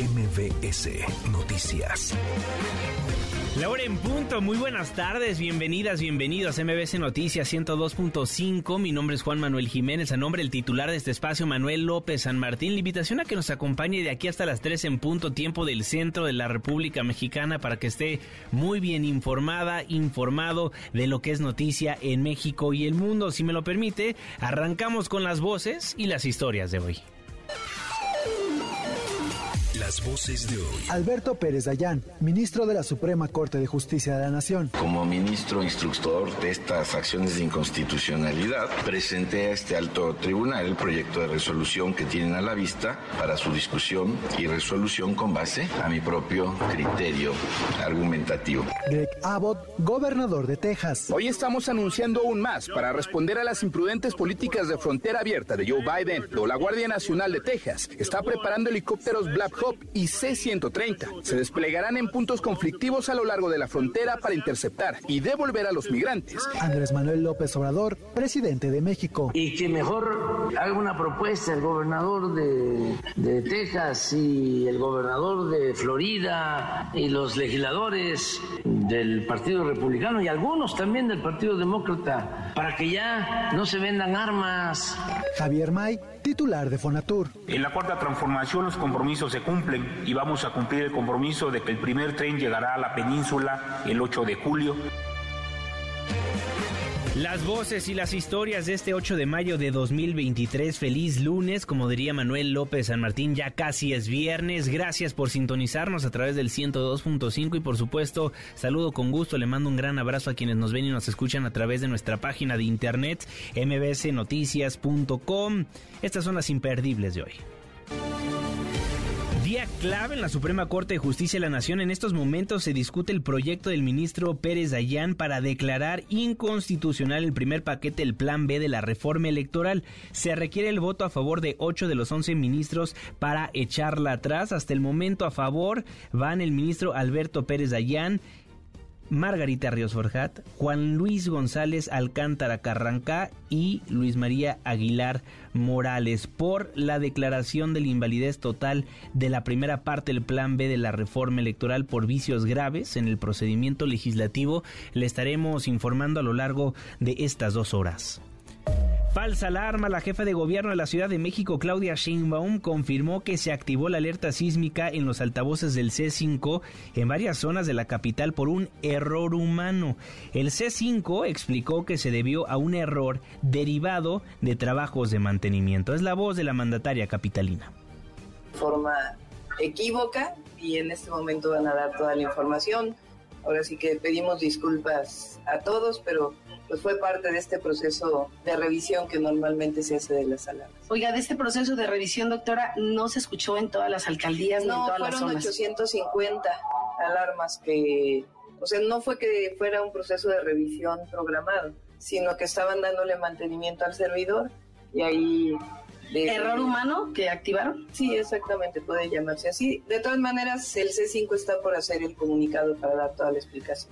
MBS Noticias. La hora en punto, muy buenas tardes, bienvenidas, bienvenidos a MBC Noticias 102.5. Mi nombre es Juan Manuel Jiménez, a nombre del titular de este espacio, Manuel López San Martín. La invitación a que nos acompañe de aquí hasta las 3 en punto, tiempo del centro de la República Mexicana, para que esté muy bien informada, informado de lo que es noticia en México y el mundo. Si me lo permite, arrancamos con las voces y las historias de hoy. Las voces de hoy. Alberto Pérez Dayán, ministro de la Suprema Corte de Justicia de la Nación. Como ministro instructor de estas acciones de inconstitucionalidad, presenté a este alto tribunal el proyecto de resolución que tienen a la vista para su discusión y resolución con base a mi propio criterio argumentativo. Greg Abbott, gobernador de Texas. Hoy estamos anunciando aún más para responder a las imprudentes políticas de frontera abierta de Joe Biden. La Guardia Nacional de Texas está preparando helicópteros Black Hawk y C-130. Se desplegarán en puntos conflictivos a lo largo de la frontera para interceptar y devolver a los migrantes. Andrés Manuel López Obrador, presidente de México. Y que mejor haga una propuesta el gobernador de, de Texas y el gobernador de Florida y los legisladores del Partido Republicano y algunos también del Partido Demócrata para que ya no se vendan armas. Javier May, titular de Fonatur. En la cuarta transformación los compromisos se cumplen y vamos a cumplir el compromiso de que el primer tren llegará a la península el 8 de julio. Las voces y las historias de este 8 de mayo de 2023. Feliz lunes, como diría Manuel López San Martín, ya casi es viernes. Gracias por sintonizarnos a través del 102.5 y por supuesto, saludo con gusto, le mando un gran abrazo a quienes nos ven y nos escuchan a través de nuestra página de internet mbsnoticias.com. Estas son las imperdibles de hoy. Día clave en la Suprema Corte de Justicia de la Nación. En estos momentos se discute el proyecto del ministro Pérez Dayán para declarar inconstitucional el primer paquete del Plan B de la reforma electoral. Se requiere el voto a favor de 8 de los 11 ministros para echarla atrás. Hasta el momento a favor van el ministro Alberto Pérez Dayán, Margarita Ríos Forjat, Juan Luis González Alcántara Carrancá y Luis María Aguilar Morales por la declaración de la invalidez total de la primera parte del Plan B de la reforma electoral por vicios graves en el procedimiento legislativo. Le estaremos informando a lo largo de estas dos horas. Falsa alarma, la jefa de gobierno de la Ciudad de México, Claudia Sheinbaum, confirmó que se activó la alerta sísmica en los altavoces del C5 en varias zonas de la capital por un error humano. El C5 explicó que se debió a un error derivado de trabajos de mantenimiento. Es la voz de la mandataria capitalina. Forma equívoca y en este momento van a dar toda la información. Ahora sí que pedimos disculpas a todos, pero pues fue parte de este proceso de revisión que normalmente se hace de las alarmas. Oiga, de este proceso de revisión, doctora, no se escuchó en todas las alcaldías no, ni en todas fueron las zonas. 850 alarmas que, o sea, no fue que fuera un proceso de revisión programado, sino que estaban dándole mantenimiento al servidor y ahí de- ¿Error humano que activaron? Sí, exactamente, puede llamarse así. De todas maneras, el C5 está por hacer el comunicado para dar toda la explicación.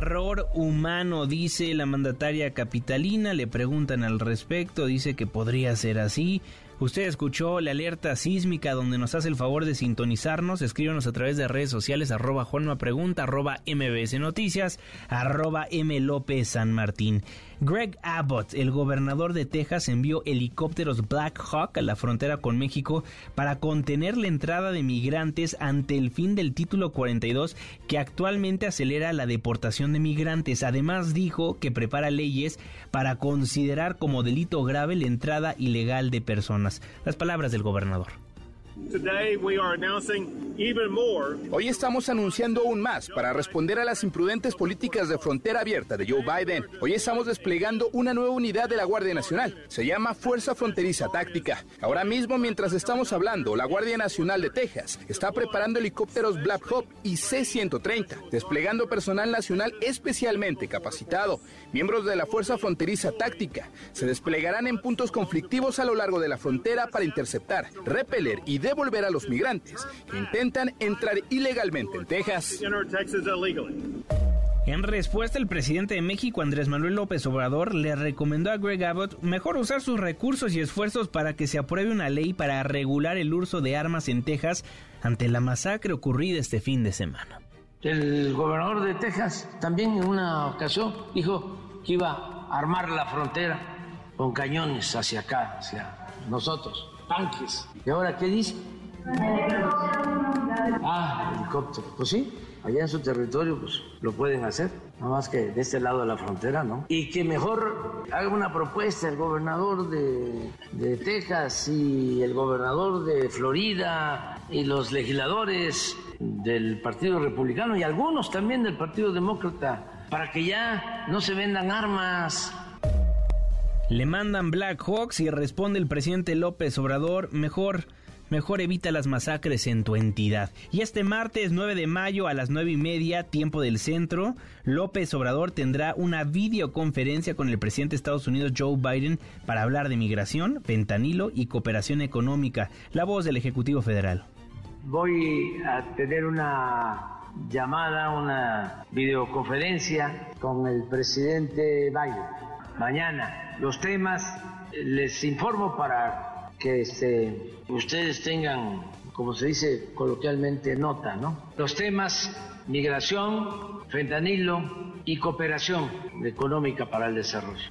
Error humano, dice la mandataria capitalina, le preguntan al respecto, dice que podría ser así. Usted escuchó la alerta sísmica donde nos hace el favor de sintonizarnos. Escríbanos a través de redes sociales arroba Juanma Pregunta, arroba MBS Noticias, arroba M López San Martín. Greg Abbott, el gobernador de Texas, envió helicópteros Black Hawk a la frontera con México para contener la entrada de migrantes ante el fin del título 42 que actualmente acelera la deportación de migrantes. Además dijo que prepara leyes para considerar como delito grave la entrada ilegal de personas. Las palabras del gobernador. Hoy estamos anunciando aún más para responder a las imprudentes políticas de frontera abierta de Joe Biden. Hoy estamos desplegando una nueva unidad de la Guardia Nacional. Se llama Fuerza Fronteriza Táctica. Ahora mismo, mientras estamos hablando, la Guardia Nacional de Texas está preparando helicópteros Black Hawk y C-130, desplegando personal nacional especialmente capacitado. Miembros de la Fuerza Fronteriza Táctica se desplegarán en puntos conflictivos a lo largo de la frontera para interceptar, repeler y devolver a los migrantes que intentan entrar ilegalmente en Texas. En respuesta, el presidente de México, Andrés Manuel López Obrador, le recomendó a Greg Abbott mejor usar sus recursos y esfuerzos para que se apruebe una ley para regular el uso de armas en Texas ante la masacre ocurrida este fin de semana. El gobernador de Texas también en una ocasión dijo que iba a armar la frontera con cañones hacia acá, hacia nosotros, tanques. ¿Y ahora qué dice? Ah, helicóptero. Pues sí, allá en su territorio pues lo pueden hacer, nada más que de este lado de la frontera, ¿no? Y que mejor haga una propuesta el gobernador de, de Texas y el gobernador de Florida y los legisladores del Partido Republicano y algunos también del Partido Demócrata para que ya no se vendan armas. Le mandan Black Hawks y responde el presidente López Obrador, mejor mejor evita las masacres en tu entidad. Y este martes 9 de mayo a las 9 y media, tiempo del centro, López Obrador tendrá una videoconferencia con el presidente de Estados Unidos Joe Biden para hablar de migración, fentanilo y cooperación económica. La voz del Ejecutivo Federal. Voy a tener una llamada, una videoconferencia con el presidente Biden. Mañana los temas les informo para que este, ustedes tengan, como se dice coloquialmente, nota, ¿no? Los temas migración, fentanilo y cooperación económica para el desarrollo.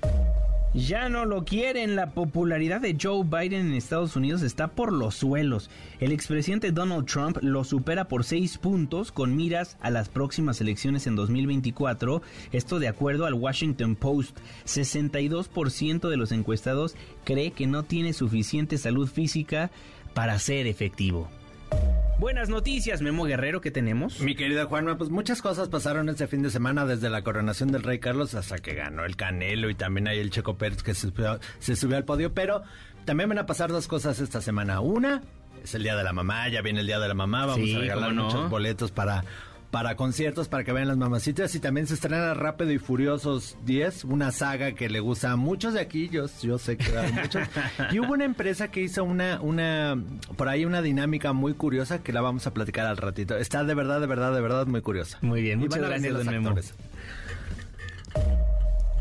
Ya no lo quieren. La popularidad de Joe Biden en Estados Unidos está por los suelos. El expresidente Donald Trump lo supera por seis puntos con miras a las próximas elecciones en 2024. Esto de acuerdo al Washington Post. 62% de los encuestados cree que no tiene suficiente salud física para ser efectivo. Buenas noticias, Memo Guerrero, ¿qué tenemos? Mi querida Juanma, pues muchas cosas pasaron este fin de semana, desde la coronación del rey Carlos hasta que ganó el Canelo y también hay el Checo Pérez que se subió, al podio, pero también van a pasar dos cosas esta semana. Una, es el Día de la Mamá, ya viene el Día de la Mamá, vamos a regalar muchos boletos para para conciertos, para que vean las mamacitas. Y también se estrena Rápido y Furiosos 10, una saga que le gusta a muchos de aquí, yo, yo sé que a muchos. y hubo una empresa que hizo una, una, por ahí una dinámica muy curiosa que la vamos a platicar al ratito. Está de verdad, de verdad, de verdad muy curiosa. Muy bien, muchas gracias, don Memo.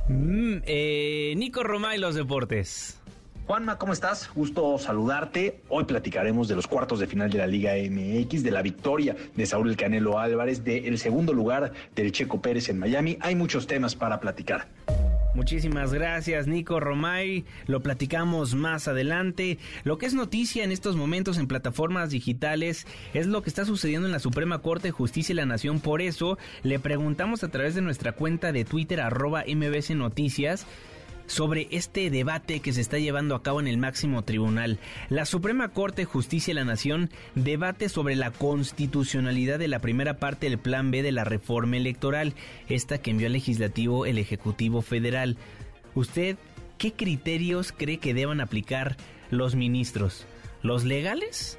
Mm, eh, Nico Roma y los deportes. Juanma, ¿cómo estás? Gusto saludarte. Hoy platicaremos de los cuartos de final de la Liga MX, de la victoria de Saúl El Canelo Álvarez, del segundo lugar del Checo Pérez en Miami. Hay muchos temas para platicar. Muchísimas gracias, Nico Romay. Lo platicamos más adelante. Lo que es noticia en estos momentos en plataformas digitales es lo que está sucediendo en la Suprema Corte de Justicia y la Nación. Por eso le preguntamos a través de nuestra cuenta de Twitter, arroba MBC Noticias, sobre este debate que se está llevando a cabo en el máximo tribunal. La Suprema Corte de Justicia de la Nación debate sobre la constitucionalidad de la primera parte del Plan B de la reforma electoral, esta que envió al legislativo el Ejecutivo Federal. ¿Usted qué criterios cree que deban aplicar los ministros? ¿Los legales?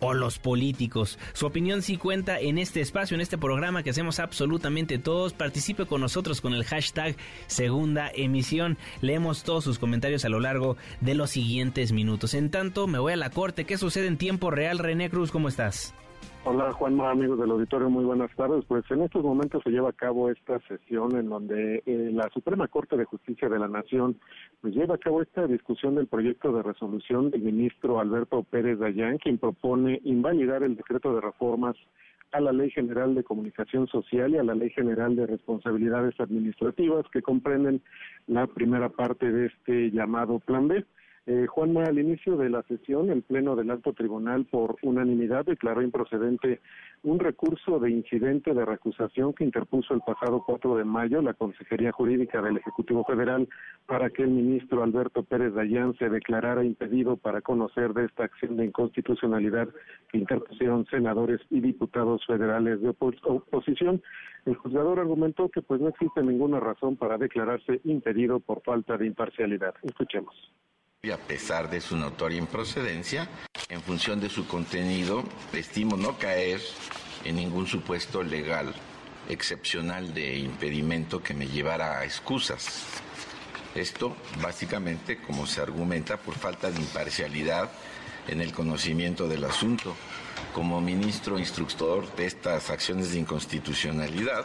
O los políticos. Su opinión sí cuenta en este espacio, en este programa que hacemos absolutamente todos. Participe con nosotros con el hashtag segunda emisión. Leemos todos sus comentarios a lo largo de los siguientes minutos. En tanto, me voy a la corte. ¿Qué sucede en tiempo real? René Cruz, ¿cómo estás? Hola Juanma, amigos del auditorio, muy buenas tardes. Pues en estos momentos se lleva a cabo esta sesión en donde eh, la Suprema Corte de Justicia de la Nación pues lleva a cabo esta discusión del proyecto de resolución del ministro Alberto Pérez Dayán, quien propone invalidar el decreto de reformas a la Ley General de Comunicación Social y a la Ley General de Responsabilidades Administrativas que comprenden la primera parte de este llamado Plan B. Eh, Juanma, al inicio de la sesión, el Pleno del Alto Tribunal, por unanimidad, declaró improcedente un recurso de incidente de recusación que interpuso el pasado 4 de mayo la Consejería Jurídica del Ejecutivo Federal para que el ministro Alberto Pérez Dayán se declarara impedido para conocer de esta acción de inconstitucionalidad que interpusieron senadores y diputados federales de oposición. El juzgador argumentó que pues no existe ninguna razón para declararse impedido por falta de imparcialidad. Escuchemos. Y a pesar de su notoria improcedencia, en función de su contenido, estimo no caer en ningún supuesto legal excepcional de impedimento que me llevara a excusas. Esto, básicamente, como se argumenta, por falta de imparcialidad en el conocimiento del asunto. Como ministro instructor de estas acciones de inconstitucionalidad,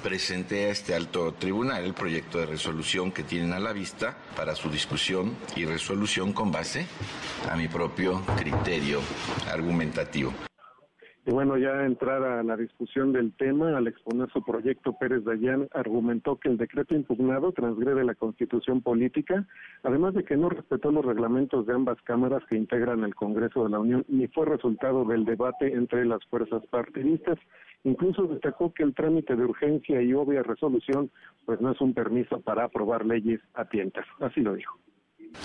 presenté a este alto tribunal el proyecto de resolución que tienen a la vista para su discusión y resolución con base a mi propio criterio argumentativo. Y bueno, ya entrar a la discusión del tema, al exponer su proyecto, Pérez Dayán argumentó que el decreto impugnado transgrede la constitución política, además de que no respetó los reglamentos de ambas cámaras que integran el Congreso de la Unión, ni fue resultado del debate entre las fuerzas partidistas. Incluso destacó que el trámite de urgencia y obvia resolución, pues no es un permiso para aprobar leyes a tientas. Así lo dijo.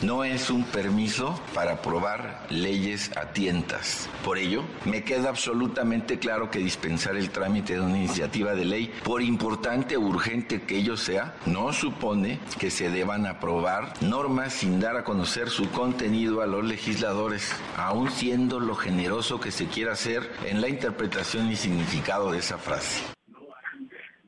No es un permiso para aprobar leyes a tientas. Por ello, me queda absolutamente claro que dispensar el trámite de una iniciativa de ley, por importante o urgente que ello sea, no supone que se deban aprobar normas sin dar a conocer su contenido a los legisladores, aun siendo lo generoso que se quiera hacer en la interpretación y significado de esa frase.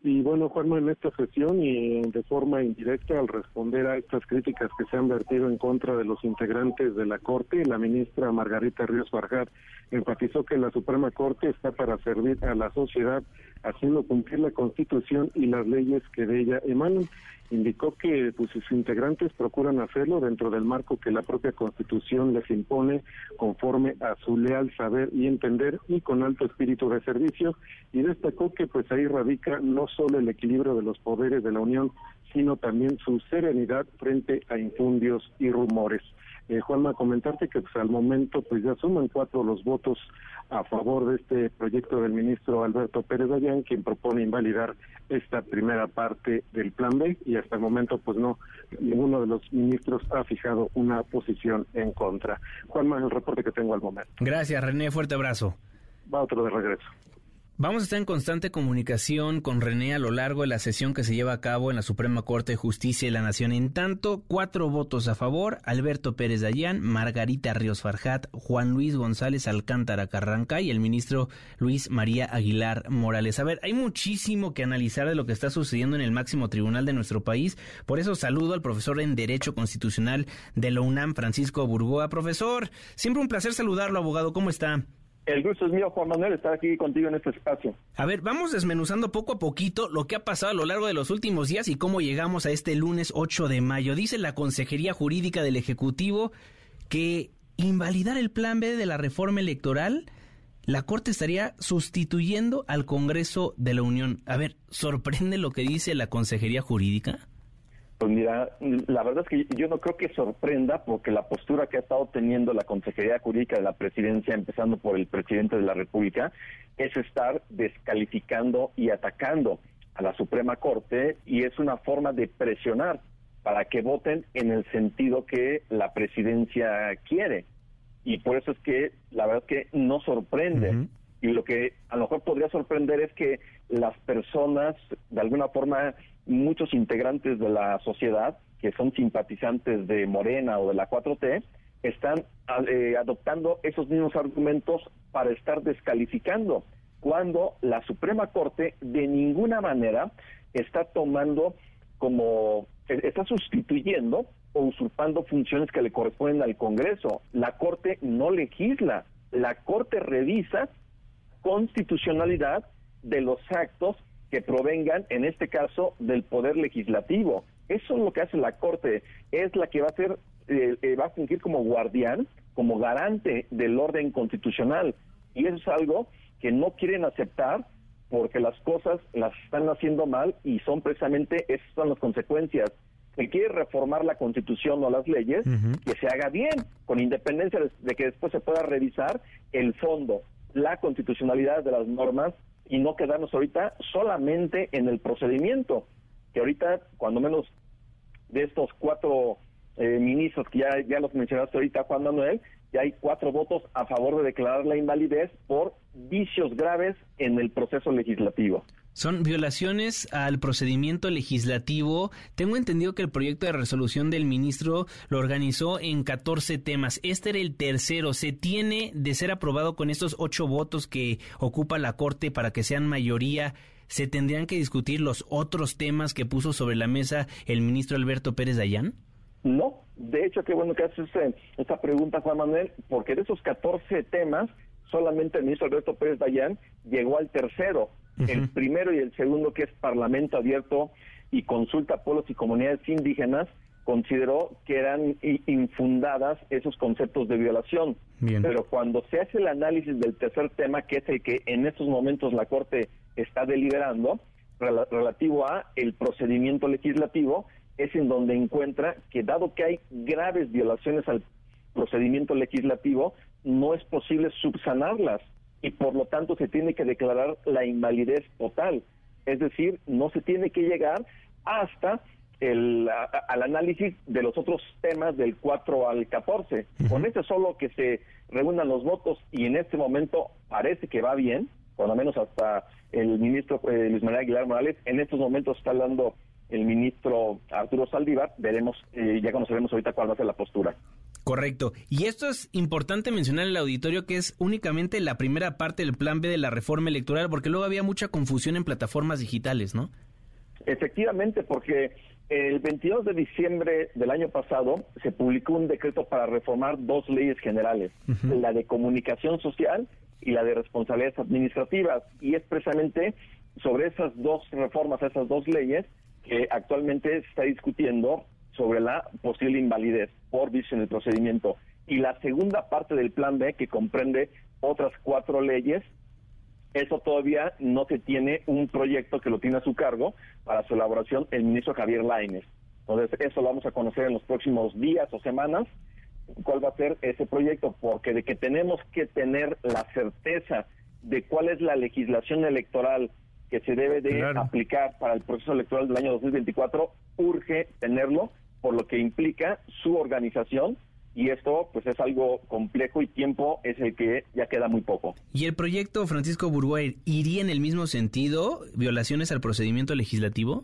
Y bueno, Juanma, en esta sesión y de forma indirecta al responder a estas críticas que se han vertido en contra de los integrantes de la Corte, la ministra Margarita Ríos Farjat enfatizó que la Suprema Corte está para servir a la sociedad haciendo cumplir la Constitución y las leyes que de ella emanan. Indicó que pues, sus integrantes procuran hacerlo dentro del marco que la propia Constitución les impone conforme a su leal saber y entender y con alto espíritu de servicio y destacó que pues ahí radica no solo el equilibrio de los poderes de la Unión, sino también su serenidad frente a infundios y rumores. Eh, Juanma, comentarte que pues, al momento pues ya suman cuatro los votos a favor de este proyecto del ministro Alberto Pérez Dayán, quien propone invalidar esta primera parte del plan B y hasta el momento pues no, ninguno de los ministros ha fijado una posición en contra. Juanma, el reporte que tengo al momento. Gracias, René, fuerte abrazo. Va otro de regreso. Vamos a estar en constante comunicación con René a lo largo de la sesión que se lleva a cabo en la Suprema Corte de Justicia de la Nación. En tanto, cuatro votos a favor, Alberto Pérez Dayán, Margarita Ríos Farjat, Juan Luis González Alcántara Carranca y el ministro Luis María Aguilar Morales. A ver, hay muchísimo que analizar de lo que está sucediendo en el máximo tribunal de nuestro país. Por eso saludo al profesor en Derecho Constitucional de la UNAM, Francisco Burgoa. Profesor, siempre un placer saludarlo, abogado. ¿Cómo está? El gusto es mío, Juan Manuel, estar aquí contigo en este espacio. A ver, vamos desmenuzando poco a poquito lo que ha pasado a lo largo de los últimos días y cómo llegamos a este lunes 8 de mayo. Dice la Consejería Jurídica del Ejecutivo que invalidar el plan B de la reforma electoral, la Corte estaría sustituyendo al Congreso de la Unión. A ver, ¿sorprende lo que dice la Consejería Jurídica? Pues mira, la verdad es que yo no creo que sorprenda porque la postura que ha estado teniendo la Consejería Jurídica de la Presidencia, empezando por el presidente de la República, es estar descalificando y atacando a la Suprema Corte y es una forma de presionar para que voten en el sentido que la presidencia quiere. Y por eso es que la verdad es que no sorprende. Y lo que a lo mejor podría sorprender es que las personas, de alguna forma, muchos integrantes de la sociedad que son simpatizantes de Morena o de la 4T están eh, adoptando esos mismos argumentos para estar descalificando, cuando la Suprema Corte de ninguna manera está tomando como, e, está sustituyendo o usurpando funciones que le corresponden al Congreso. La Corte no legisla, la Corte revisa constitucionalidad de los actos que provengan, en este caso, del poder legislativo. Eso es lo que hace la Corte, es la que va a ser, eh, eh, va a fungir como guardián, como garante del orden constitucional. Y eso es algo que no quieren aceptar porque las cosas las están haciendo mal y son precisamente esas son las consecuencias. que quiere reformar la constitución o las leyes, que se haga bien, con independencia de, que después se pueda revisar el fondo, la constitucionalidad de las normas y no quedarnos ahorita solamente en el procedimiento, que ahorita, cuando menos de estos cuatro eh, ministros que ya, ya los mencionaste ahorita, Juan Manuel, ya hay cuatro votos a favor de declarar la invalidez por vicios graves en el proceso legislativo. Son violaciones al procedimiento legislativo. Tengo entendido que el proyecto de resolución del ministro lo organizó en 14 temas. Este era el tercero. ¿Se tiene de ser aprobado con estos ocho votos que ocupa la Corte para que sean mayoría? ¿Se tendrían que discutir los otros temas que puso sobre la mesa el ministro Alberto Pérez Dayán? No, de hecho, qué bueno que haces eh, esta pregunta, Juan Manuel, porque de esos 14 temas, solamente el ministro Alberto Pérez Dayán llegó al tercero el primero y el segundo, que es Parlamento Abierto y Consulta a Pueblos y Comunidades Indígenas, consideró que eran infundadas esos conceptos de violación. Pero cuando se hace el análisis del tercer tema, que es el que en estos momentos la Corte está deliberando, relativo a el procedimiento legislativo, es en donde encuentra que dado que hay graves violaciones al procedimiento legislativo, no es posible subsanarlas y por lo tanto se tiene que declarar la invalidez total. Es decir, no se tiene que llegar hasta el al análisis de los otros temas del 4 al 14. Con este solo que se reúnan los votos y en este momento parece que va bien, por lo menos hasta el ministro eh, Luis Manuel Aguilar Morales, en estos momentos está hablando el ministro Arturo Saldívar, veremos, eh, ya conoceremos ahorita cuál va a ser la postura. Correcto. Y esto es importante mencionar al auditorio que es únicamente la primera parte del plan B de la reforma electoral, porque luego había mucha confusión en plataformas digitales, ¿no? Efectivamente, porque el 22 de diciembre del año pasado se publicó un decreto para reformar dos leyes generales, la de comunicación social y la de responsabilidades administrativas. Y es precisamente sobre esas dos reformas, esas dos leyes, que actualmente se está discutiendo sobre la posible invalidez por vicio en el procedimiento. Y la segunda parte del plan B, que comprende otras cuatro leyes, eso todavía no se tiene un proyecto que lo tiene a su cargo para su elaboración el ministro Javier Lainez. Entonces, eso lo vamos a conocer en los próximos días o semanas, cuál va a ser ese proyecto, porque de que tenemos que tener la certeza de cuál es la legislación electoral que se debe de aplicar para el proceso electoral del año 2024, urge tenerlo por lo que implica su organización y esto pues es algo complejo y tiempo es el que ya queda muy poco. ¿Y el proyecto Francisco Burguay iría en el mismo sentido, violaciones al procedimiento legislativo?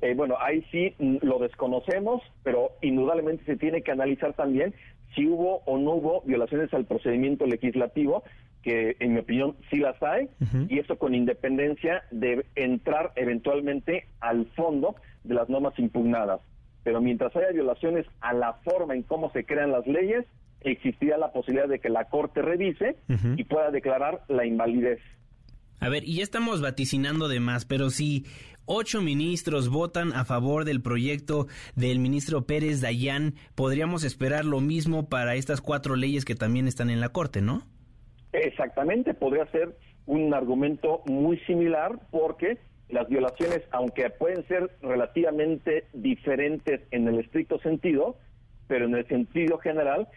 Eh, bueno, ahí sí lo desconocemos, pero indudablemente se tiene que analizar también si hubo o no hubo violaciones al procedimiento legislativo, que en mi opinión sí las hay, y eso con independencia de entrar eventualmente al fondo de las normas impugnadas pero mientras haya violaciones a la forma en cómo se crean las leyes, existirá la posibilidad de que la Corte revise y pueda declarar la invalidez. A ver, y ya estamos vaticinando de más, pero si ocho ministros votan a favor del proyecto del ministro Pérez Dayán, podríamos esperar lo mismo para estas cuatro leyes que también están en la Corte, ¿no? Exactamente, podría ser un argumento muy similar porque las violaciones, aunque pueden ser relativamente diferentes en el estricto sentido, pero en el sentido general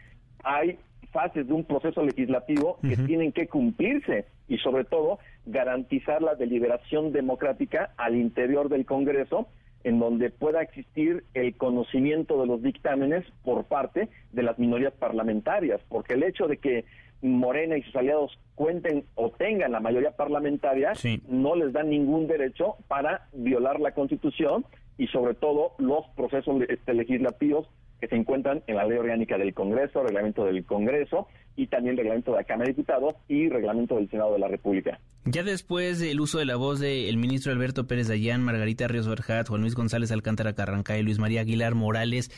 hay fases de un proceso legislativo que tienen que cumplirse y sobre todo garantizar la deliberación democrática al interior del Congreso en donde pueda existir el conocimiento de los dictámenes por parte de las minorías parlamentarias, porque el hecho de que Morena y sus aliados cuenten o tengan la mayoría parlamentaria, no les dan ningún derecho para violar la Constitución y sobre todo los procesos este, legislativos que se encuentran en la ley orgánica del Congreso, reglamento del Congreso y también reglamento de la Cámara de Diputados y reglamento del Senado de la República. Ya después del uso de la voz del ministro Alberto Pérez Dayán, Margarita Ríos Berjat, Juan Luis González Alcántara Carranca y Luis María Aguilar Morales,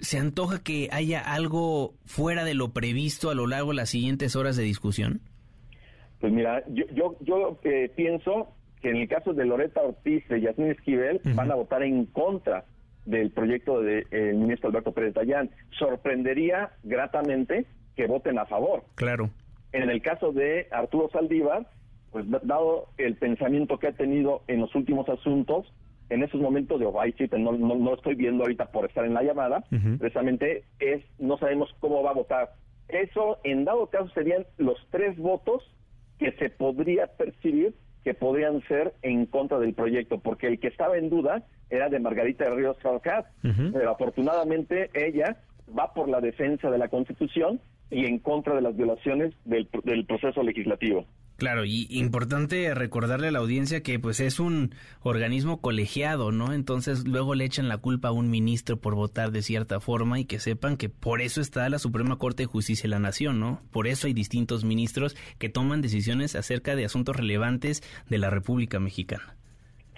¿se antoja que haya algo fuera de lo previsto a lo largo de las siguientes horas de discusión? Pues mira, yo, yo, yo eh, pienso que en el caso de Loreta Ortiz y Yasmín Esquivel van a votar en contra del proyecto del ministro Alberto Pérez Dayán. Sorprendería gratamente que voten a favor. Claro. En el caso de Arturo Saldívar, pues dado el pensamiento que ha tenido en los últimos asuntos, en esos momentos de ahí no, no, no, estoy viendo ahorita por estar en la llamada, precisamente es, no sabemos cómo va a votar. Eso, en dado caso, serían los tres votos que se podría percibir que podrían ser en contra del proyecto, porque el que estaba en duda era de Margarita de Ríos Falcát, pero afortunadamente ella va por la defensa de la Constitución y en contra de las violaciones del, del proceso legislativo. Claro, y importante recordarle a la audiencia que pues es un organismo colegiado, ¿no? Entonces luego le echan la culpa a un ministro por votar de cierta forma y que sepan que por eso está la Suprema Corte de Justicia de la Nación, ¿no? Por eso hay distintos ministros que toman decisiones acerca de asuntos relevantes de la República Mexicana.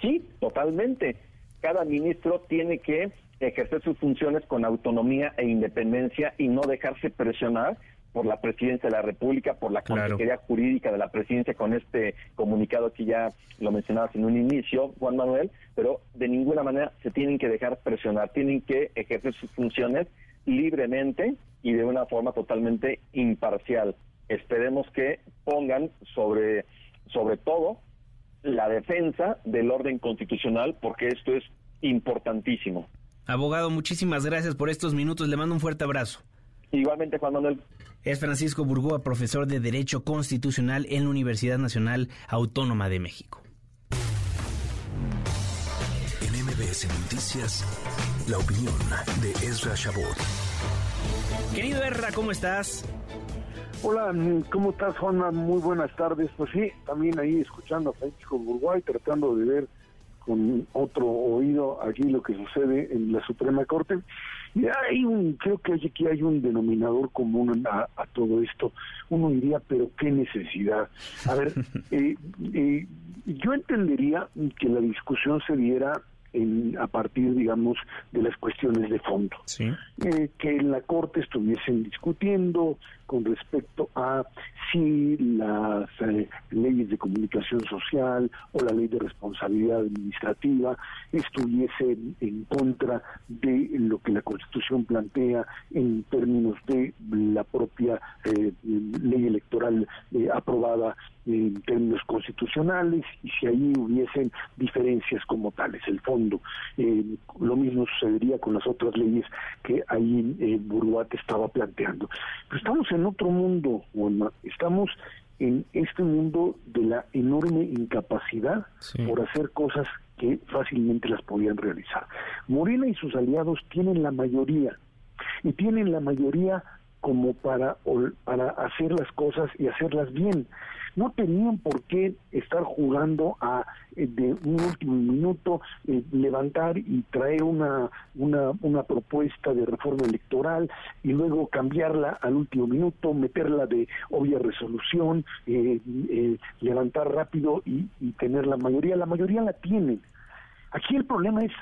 Sí, totalmente. Cada ministro tiene que ejercer sus funciones con autonomía e independencia y no dejarse presionar por la presidencia de la República, por la Consejería Jurídica de la presidencia con este comunicado que ya lo mencionabas en un inicio, Juan Manuel, pero de ninguna manera se tienen que dejar presionar, tienen que ejercer sus funciones libremente y de una forma totalmente imparcial. Esperemos que pongan sobre, sobre todo la defensa del orden constitucional, porque esto es importantísimo. Abogado, muchísimas gracias por estos minutos. Le mando un fuerte abrazo. Igualmente, Juan Manuel. Es Francisco Burgoa, profesor de Derecho Constitucional en la Universidad Nacional Autónoma de México. En MBS Noticias, la opinión de Ezra Shabot. Querido Ezra, ¿cómo estás? Hola, ¿cómo estás, Juana? Muy buenas tardes. Pues sí, también ahí escuchando a Francisco Burgoa y tratando de ver con otro oído aquí lo que sucede en la Suprema Corte. Hay un, creo que aquí hay un denominador común a, todo esto. Uno diría, pero qué necesidad. A ver, eh, eh, yo entendería que la discusión se diera en, a partir, digamos, de las cuestiones de fondo. Eh, que en la Corte estuviesen discutiendo con respecto a si las eh, leyes de comunicación social o la ley de responsabilidad administrativa estuviesen en contra de lo que la Constitución plantea en términos de la propia eh, ley electoral aprobada en términos constitucionales y si ahí hubiesen diferencias como tales, el fondo. Eh, lo mismo sucedería con las otras leyes que ahí eh, estaba planteando. Pero estamos en otro mundo, Juanma. Estamos en este mundo de la enorme incapacidad por hacer cosas que fácilmente las podían realizar. Morena y sus aliados tienen la mayoría y tienen la mayoría como para, para hacer las cosas y hacerlas bien no tenían por qué estar jugando a eh, de un último minuto eh, levantar y traer una, una, una propuesta de reforma electoral y luego cambiarla al último minuto, meterla de obvia resolución, eh, levantar rápido y, y tener la mayoría. La mayoría la tienen. Aquí el problema es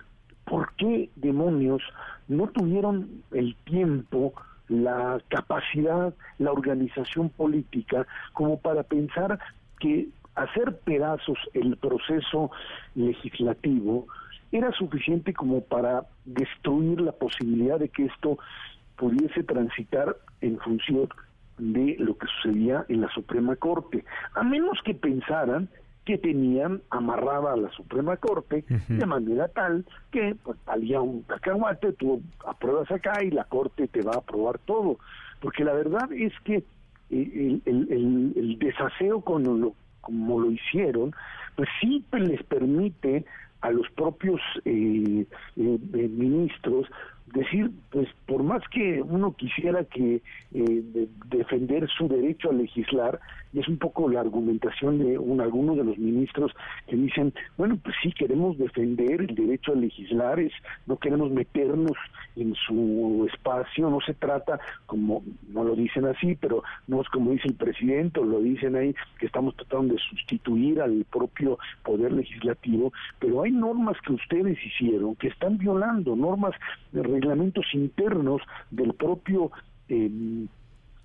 por qué demonios no tuvieron el tiempo la capacidad, la organización política, como para pensar que hacer pedazos el proceso legislativo era suficiente como para destruir la posibilidad de que esto pudiese transitar en función de lo que sucedía en la Suprema Corte, a menos que pensaran que tenían amarrada a la Suprema Corte de manera tal que pues valía un cacahuate, tú apruebas acá y la Corte te va a aprobar todo. Porque la verdad es que eh, el, desaseo con lo, como lo hicieron, pues sí les permite a los propios eh, eh, ministros decir, pues por más que uno quisiera que defender su derecho a legislar, y es un poco la argumentación de un, algunos de los ministros que dicen, bueno, pues sí, queremos defender el derecho a legislar, es, no queremos meternos en su espacio, no se trata, como no lo dicen así, pero no es como dice el presidente, o lo dicen ahí, que estamos tratando de sustituir al propio poder legislativo, pero hay normas que ustedes hicieron que están violando, normas de reglamentos internos del propio... Eh,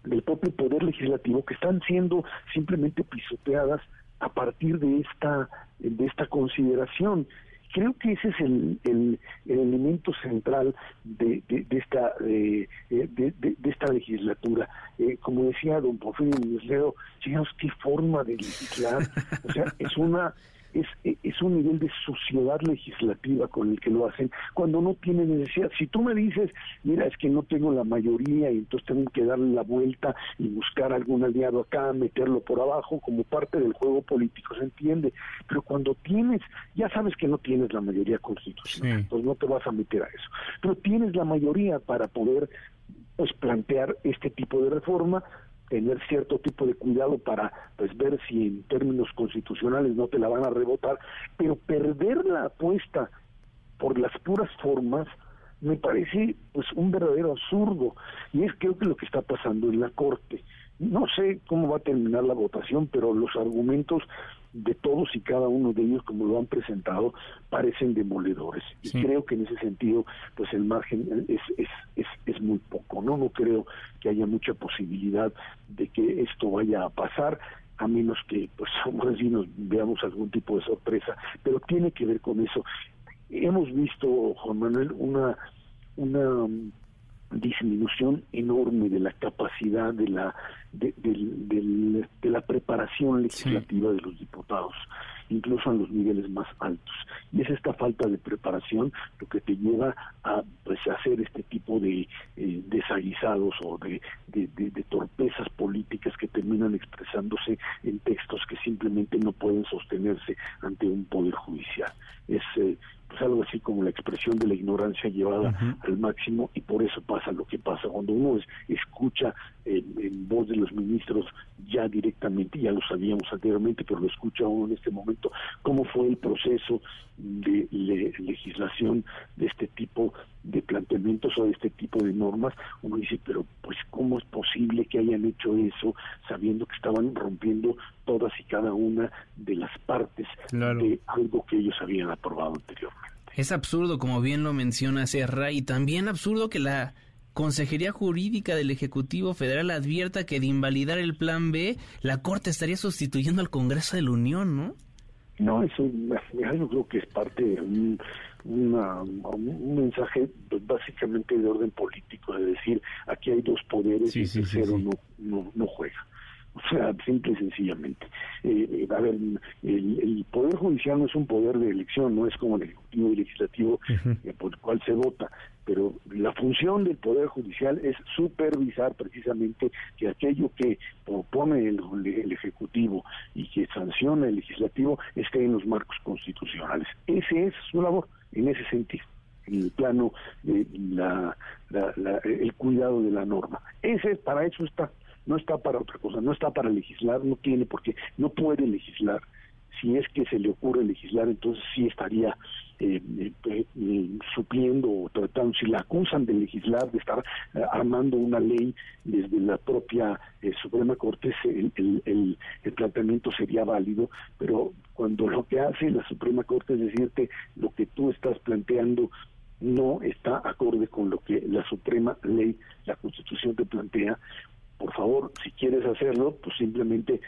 del propio poder legislativo que están siendo simplemente pisoteadas a partir de esta de esta consideración. Creo que ese es el, el, elemento central de, de, esta de, de, esta legislatura. Eh, como decía don Porfirio Muñoz Ledo qué forma de legislar o sea es una es, es un nivel de suciedad legislativa con el que lo hacen cuando no tiene necesidad. Si tú me dices, mira, es que no tengo la mayoría y entonces tengo que darle la vuelta y buscar algún aliado acá, meterlo por abajo como parte del juego político, se entiende. Pero cuando tienes, ya sabes que no tienes la mayoría constitucional, entonces no te vas a meter a eso. Pero tienes la mayoría para poder pues plantear este tipo de reforma tener cierto tipo de cuidado para pues ver si en términos constitucionales no te la van a rebotar, pero perder la apuesta por las puras formas me parece pues un verdadero absurdo. Y es creo que lo que está pasando en la corte. No sé cómo va a terminar la votación pero los argumentos de todos y cada uno de ellos, como lo han presentado, parecen demoledores. Y creo que en ese sentido, pues el margen es, es, es, es muy poco, ¿no? No creo que haya mucha posibilidad de que esto vaya a pasar a menos que pues así nos veamos algún tipo de sorpresa, pero tiene que ver con eso. Hemos visto, Juan Manuel, una una disminución enorme de la capacidad de la de, la preparación legislativa de los diputados incluso en los niveles más altos. Y es esta falta de preparación lo que te lleva a pues hacer este tipo de eh, desaguisados o de, de, torpezas políticas que terminan expresándose en textos que simplemente no pueden sostenerse ante un poder judicial. Es eh, pues algo así como la expresión de la ignorancia llevada al máximo y por eso pasa lo que pasa. Cuando uno escucha en, voz de los ministros ya directamente, ya lo sabíamos anteriormente, pero lo escucha uno en este momento, cómo fue el proceso de legislación de este tipo de planteamientos o de este tipo de normas, uno dice, pero pues cómo es posible que hayan hecho eso sabiendo que estaban rompiendo todas y cada una de las partes de algo que ellos habían aprobado anteriormente. Es absurdo, como bien lo menciona Serra, y también absurdo que la Consejería Jurídica del Ejecutivo Federal advierta que de invalidar el Plan B, la Corte estaría sustituyendo al Congreso de la Unión, ¿no? No, eso yo creo que es parte de un, un mensaje básicamente de orden político, de decir, aquí hay dos poderes y el tercero no, no, no juega. O sea, simple y sencillamente. Eh, a ver, el, Poder Judicial no es un poder de elección, no es como el Ejecutivo y Legislativo eh, por el cual se vota, pero la función del Poder Judicial es supervisar precisamente que aquello que propone el, Ejecutivo y que sanciona el Legislativo esté en los marcos constitucionales. Ese es su labor, en ese sentido en el plano la, el cuidado de la norma. Ese para eso está no está para otra cosa, no está para legislar, no tiene porque no puede legislar. Si es que se le ocurre legislar, entonces sí estaría eh, eh, eh, supliendo o tratando, si la acusan de legislar, de estar armando una ley desde la propia Suprema Corte, el, el, el, planteamiento sería válido, pero cuando lo que hace la Suprema Corte es decirte lo que tú estás planteando no está acorde con lo que la Suprema Ley, la Constitución te plantea, por favor, si quieres hacerlo, pues simplemente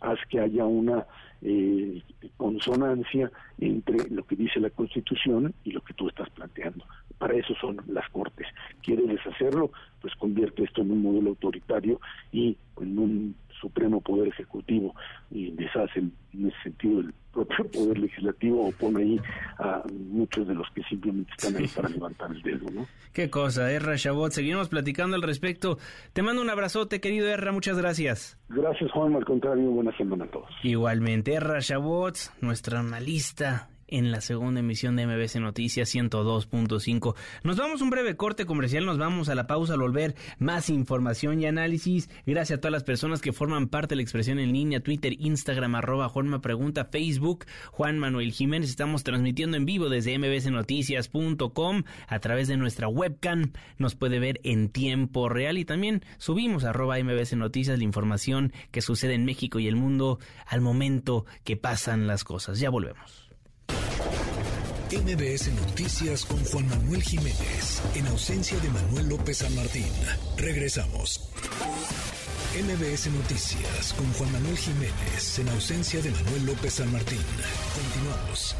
haz que haya una eh, consonancia entre lo que dice la Constitución y lo que tú estás planteando. Para eso son las Cortes. ¿Quieres deshacerlo? Pues convierte esto en un modelo autoritario y en un supremo poder ejecutivo y deshace en ese sentido el propio poder legislativo o pone ahí a muchos de los que simplemente están ahí para levantar el dedo, ¿no? Qué cosa, Erra Chabot. Seguimos platicando al respecto. Te mando un abrazote, querido Erra. Muchas gracias. Gracias, Juan. Al contrario, buena semana a todos. Igualmente, Erra Chabot, nuestra analista en la segunda emisión de MBC Noticias 102.5. Nos vamos a un breve corte comercial, nos vamos a la pausa al volver. Más información y análisis. Gracias a todas las personas que forman parte de la expresión en línea, Twitter, Instagram, arroba Juanma Pregunta, Facebook, Juan Manuel Jiménez. Estamos transmitiendo en vivo desde mbcnoticias.com a través de nuestra webcam. Nos puede ver en tiempo real y también subimos arroba MBC Noticias la información que sucede en México y el mundo al momento que pasan las cosas. Ya volvemos. MBS Noticias con Juan Manuel Jiménez, en ausencia de Manuel López San Martín. Regresamos. MBS Noticias con Juan Manuel Jiménez, en ausencia de Manuel López San Martín. Continuamos.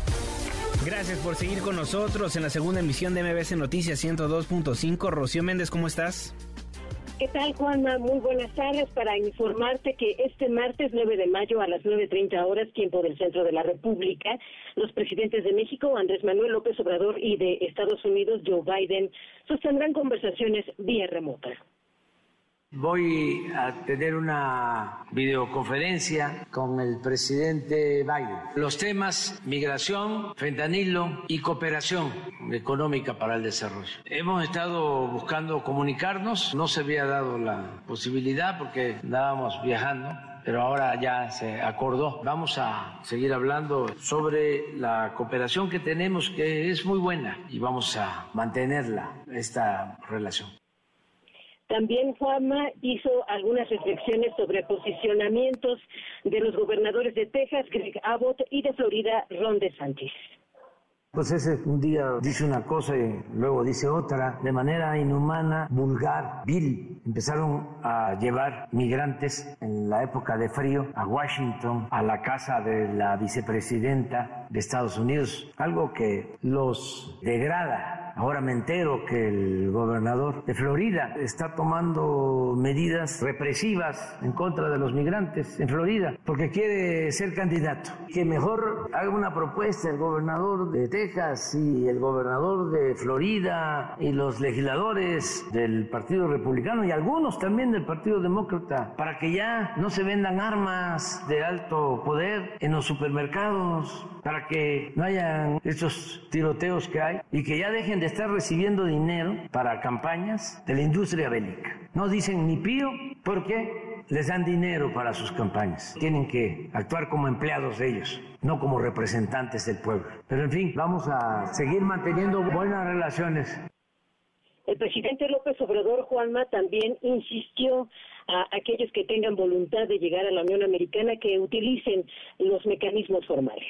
Gracias por seguir con nosotros en la segunda emisión de MBS Noticias 102.5. Rocío Méndez, ¿cómo estás? ¿Qué tal, Juanma? Muy buenas tardes para informarte que este martes 9 de mayo a las 9.30 horas, tiempo del centro de la República, los presidentes de México, Andrés Manuel López Obrador, y de Estados Unidos, Joe Biden, sostendrán conversaciones vía remota. Voy a tener una videoconferencia con el presidente Biden. Los temas migración, fentanilo y cooperación económica para el desarrollo. Hemos estado buscando comunicarnos, no se había dado la posibilidad porque andábamos viajando pero ahora ya se acordó. Vamos a seguir hablando sobre la cooperación que tenemos, que es muy buena, y vamos a mantenerla, esta relación. También Juanma hizo algunas reflexiones sobre posicionamientos de los gobernadores de Texas, Greg Abbott, y de Florida, Ron DeSantis. Pues ese un día dice una cosa y luego dice otra, de manera inhumana, vulgar, vil. Empezaron a llevar migrantes en la época de frío a Washington, a la casa de la vicepresidenta de Estados Unidos, algo que los degrada Ahora me entero que el gobernador de Florida está tomando medidas represivas en contra de los migrantes en Florida porque quiere ser candidato. Que mejor haga una propuesta el gobernador de Texas y el gobernador de Florida y los legisladores del Partido Republicano y algunos también del Partido Demócrata para que ya no se vendan armas de alto poder en los supermercados, para que no hayan estos tiroteos que hay y que ya dejen de estar recibiendo dinero para campañas de la industria bélica. No dicen ni pío porque les dan dinero para sus campañas. Tienen que actuar como empleados de ellos, no como representantes del pueblo. Pero en fin, vamos a seguir manteniendo buenas relaciones. El presidente López Obrador, Juanma, también insistió a aquellos que tengan voluntad de llegar a la Unión Americana que utilicen los mecanismos formales.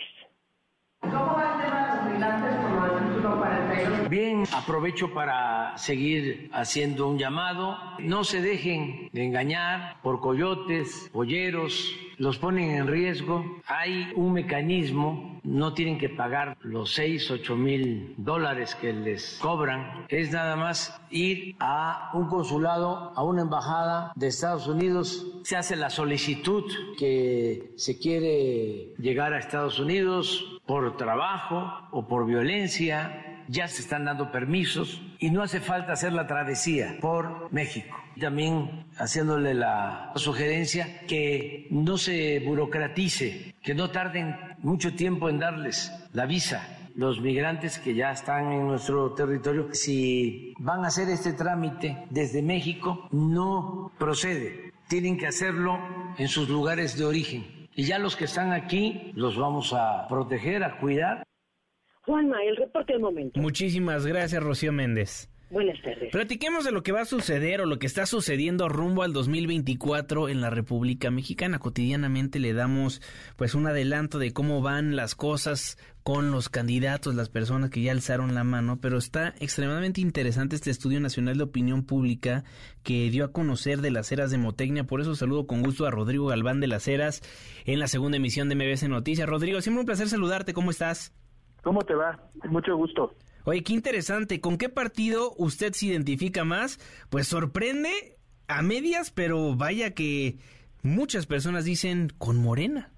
¿Cómo va el tema de los migrantes como el título 42? Bien, aprovecho para seguir haciendo un llamado. No se dejen de engañar por coyotes, polleros, los ponen en riesgo. Hay un mecanismo, no tienen que pagar los 6, 8 mil dólares que les cobran. Es nada más ir a un consulado, a una embajada de Estados Unidos. Se hace la solicitud que se quiere llegar a Estados Unidos por trabajo o por violencia, ya se están dando permisos y no hace falta hacer la travesía por México. También haciéndole la sugerencia que no se burocratice, que no tarden mucho tiempo en darles la visa los migrantes que ya están en nuestro territorio, si van a hacer este trámite desde México, no procede. Tienen que hacerlo en sus lugares de origen y ya los que están aquí los vamos a proteger, a cuidar. Juanma, el reporte del momento. Muchísimas gracias, Rocío Méndez. Buenas tardes. Platiquemos de lo que va a suceder o lo que está sucediendo rumbo al 2024 en la República Mexicana. Cotidianamente le damos pues un adelanto de cómo van las cosas con los candidatos, las personas que ya alzaron la mano, pero está extremadamente interesante este estudio nacional de opinión pública que dio a conocer de las eras de Motecnia. Por eso saludo con gusto a Rodrigo Galván de las Heras en la segunda emisión de MBS Noticias. Rodrigo, siempre un placer saludarte. ¿Cómo estás? ¿Cómo te va? Mucho gusto. Oye, qué interesante. ¿Con qué partido usted se identifica más? Pues sorprende a medias, pero vaya que muchas personas dicen con Morena.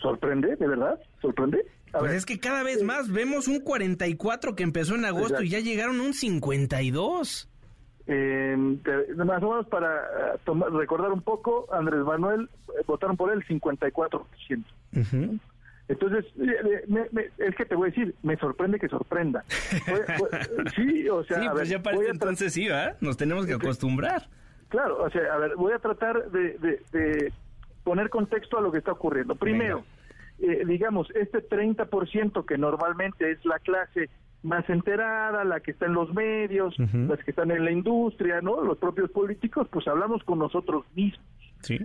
¿Sorprende? ¿De verdad? ¿Sorprende? pues es que cada vez más vemos un 44 que empezó en agosto y ya llegaron un 52. Eh, más o menos para eh, tomar, recordar un poco, Andrés Manuel eh, votaron por él 54%. Uh entonces, es que te voy a decir, me sorprende que sorprenda. sí, o sea, pues ya parece entonces sí, Nos tenemos que acostumbrar. Claro, o sea, a ver, voy a tratar de, poner contexto a lo que está ocurriendo. Primero, eh, digamos, este 30% que normalmente es la clase más enterada, la que está en los medios, las que están en la industria, ¿no? Los propios políticos, pues hablamos con nosotros mismos.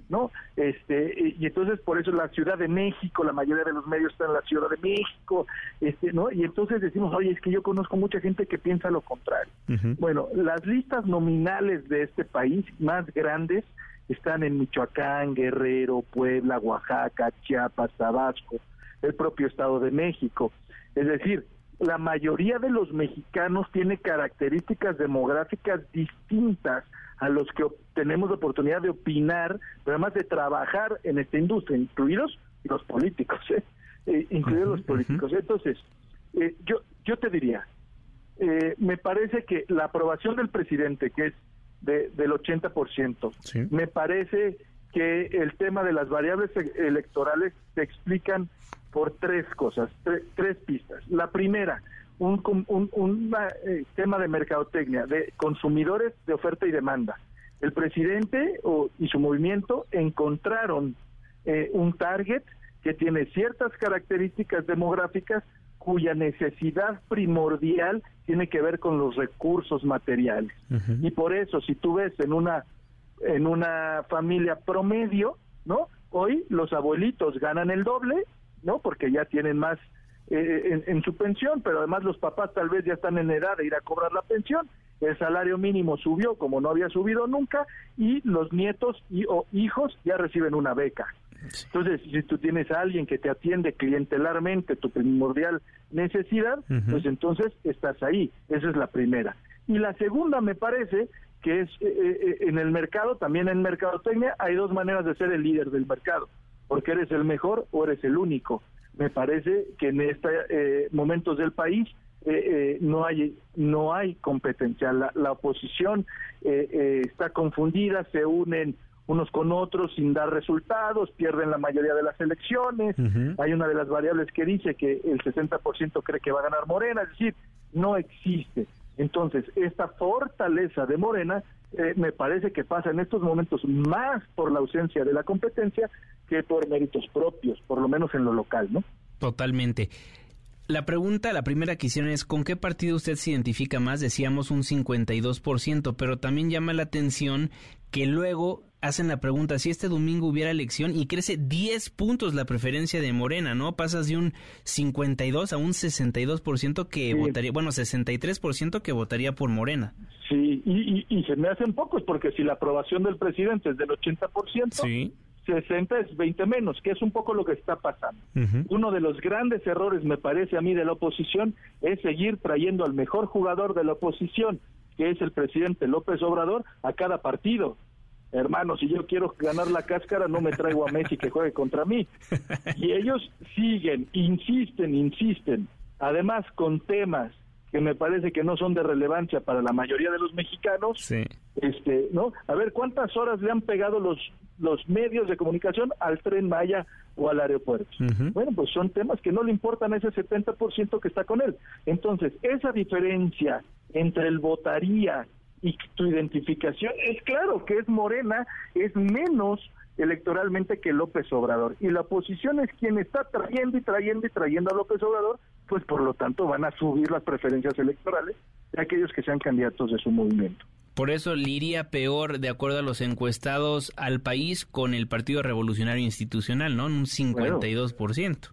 ¿No? Este, y entonces por eso la Ciudad de México, la mayoría de los medios están en la Ciudad de México, este, ¿no? Y entonces decimos, oye, es que yo conozco mucha gente que piensa lo contrario. Bueno, las listas nominales de este país más grandes están en Michoacán, Guerrero, Puebla, Oaxaca, Chiapas, Tabasco, el propio Estado de México. Es decir, la mayoría de los mexicanos tiene características demográficas distintas a los que tenemos la oportunidad de opinar, pero además de trabajar en esta industria, incluidos los políticos, ¿eh? eh incluidos los políticos. Entonces, eh, yo, yo te diría, eh, me parece que la aprobación del presidente, que es de, del 80%, me parece que el tema de las variables e-, electorales se explican por tres cosas, tres pistas. La primera, un, un, eh, tema de mercadotecnia, de consumidores, de oferta y demanda. El presidente y su movimiento encontraron eh, un target que tiene ciertas características demográficas cuya necesidad primordial tiene que ver con los recursos materiales. Y por eso, si tú ves en una en una familia promedio, ¿no? Hoy los abuelitos ganan el doble, ¿no? Porque ya tienen más eh, en, su pensión, pero además los papás tal vez ya están en edad de ir a cobrar la pensión. El salario mínimo subió como no había subido nunca y los nietos y o hijos ya reciben una beca. Entonces, si tú tienes a alguien que te atiende clientelarmente tu primordial necesidad, pues entonces estás ahí. Esa es la primera. Y la segunda me parece que es eh, eh, en el mercado, también en mercadotecnia, hay dos maneras de ser el líder del mercado, porque eres el mejor o eres el único. Me parece que en estos eh, momentos del país no hay no hay competencia. La, la oposición está confundida, se unen unos con otros sin dar resultados, pierden la mayoría de las elecciones. Hay una de las variables que dice que el 60% cree que va a ganar Morena, es decir, no existe. Entonces, esta fortaleza de Morena eh, me parece que pasa en estos momentos más por la ausencia de la competencia que por méritos propios, por lo menos en lo local, ¿no? Totalmente. La pregunta, la primera que hicieron es, ¿con qué partido usted se identifica más? Decíamos un 52%, pero también llama la atención que luego hacen la pregunta si este domingo hubiera elección y crece 10 puntos la preferencia de Morena, ¿no? Pasas de un 52 a un 62% que votaría, bueno, 63% que votaría por Morena. Sí, y, y, se me hacen pocos porque si la aprobación del presidente es del 80%, sí. 60 es 20 menos, que es un poco lo que está pasando. Uno de los grandes errores, me parece a mí, de la oposición es seguir trayendo al mejor jugador de la oposición, que es el presidente López Obrador, a cada partido hermano, si yo quiero ganar la cáscara, no me traigo a Messi que juegue contra mí. Y ellos siguen, insisten, insisten, además con temas que me parece que no son de relevancia para la mayoría de los mexicanos. Este, ¿no? A ver, ¿cuántas horas le han pegado los los medios de comunicación al tren Maya o al aeropuerto? Bueno, pues son temas que no le importan a ese 70% que está con él. Entonces, esa diferencia entre el votaría y tu identificación es claro que es morena, es menos electoralmente que López Obrador. Y la oposición es quien está trayendo y trayendo y trayendo a López Obrador, pues por lo tanto van a subir las preferencias electorales de aquellos que sean candidatos de su movimiento. Por eso le iría peor, de acuerdo a los encuestados, al país con el Partido Revolucionario Institucional, ¿no? Un 52%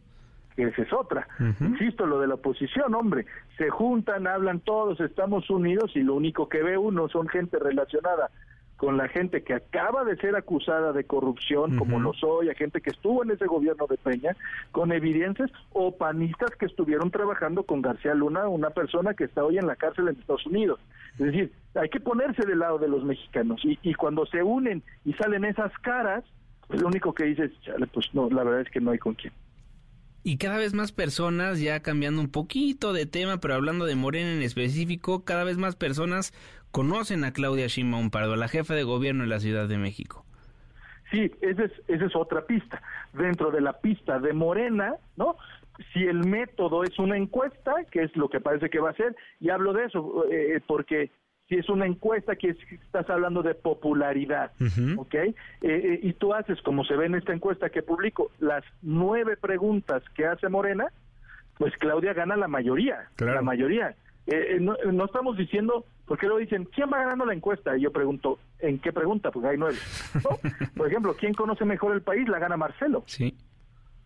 esa es otra. Insisto, lo de la oposición, hombre, se juntan, hablan todos, estamos unidos y lo único que ve uno son gente relacionada con la gente que acaba de ser acusada de corrupción, como lo soy, a gente que estuvo en ese gobierno de Peña, con evidencias, o panistas que estuvieron trabajando con García Luna, una persona que está hoy en la cárcel en Estados Unidos. Es decir, hay que ponerse del lado de los mexicanos, y, y cuando se unen y salen esas caras, pues lo único que dices, pues no, la verdad es que no hay con quién. Y cada vez más personas, ya cambiando un poquito de tema, pero hablando de Morena en específico, cada vez más personas conocen a Claudia Sheinbaum Pardo, la jefa de gobierno de la Ciudad de México. Sí, esa es, esa es otra pista. Dentro de la pista de Morena, ¿no? Si el método es una encuesta, que es lo que parece que va a ser, y hablo de eso eh, porque si es una encuesta que estás hablando de popularidad, ¿ok? Eh, eh, y tú haces, como se ve en esta encuesta que publico, las nueve preguntas que hace Morena, pues Claudia gana la mayoría, la mayoría. Eh, no, estamos diciendo, porque luego dicen, ¿quién va ganando la encuesta? Y yo pregunto, ¿en qué pregunta? Porque hay nueve. Por ejemplo, ¿quién conoce mejor el país? La gana Marcelo. Sí.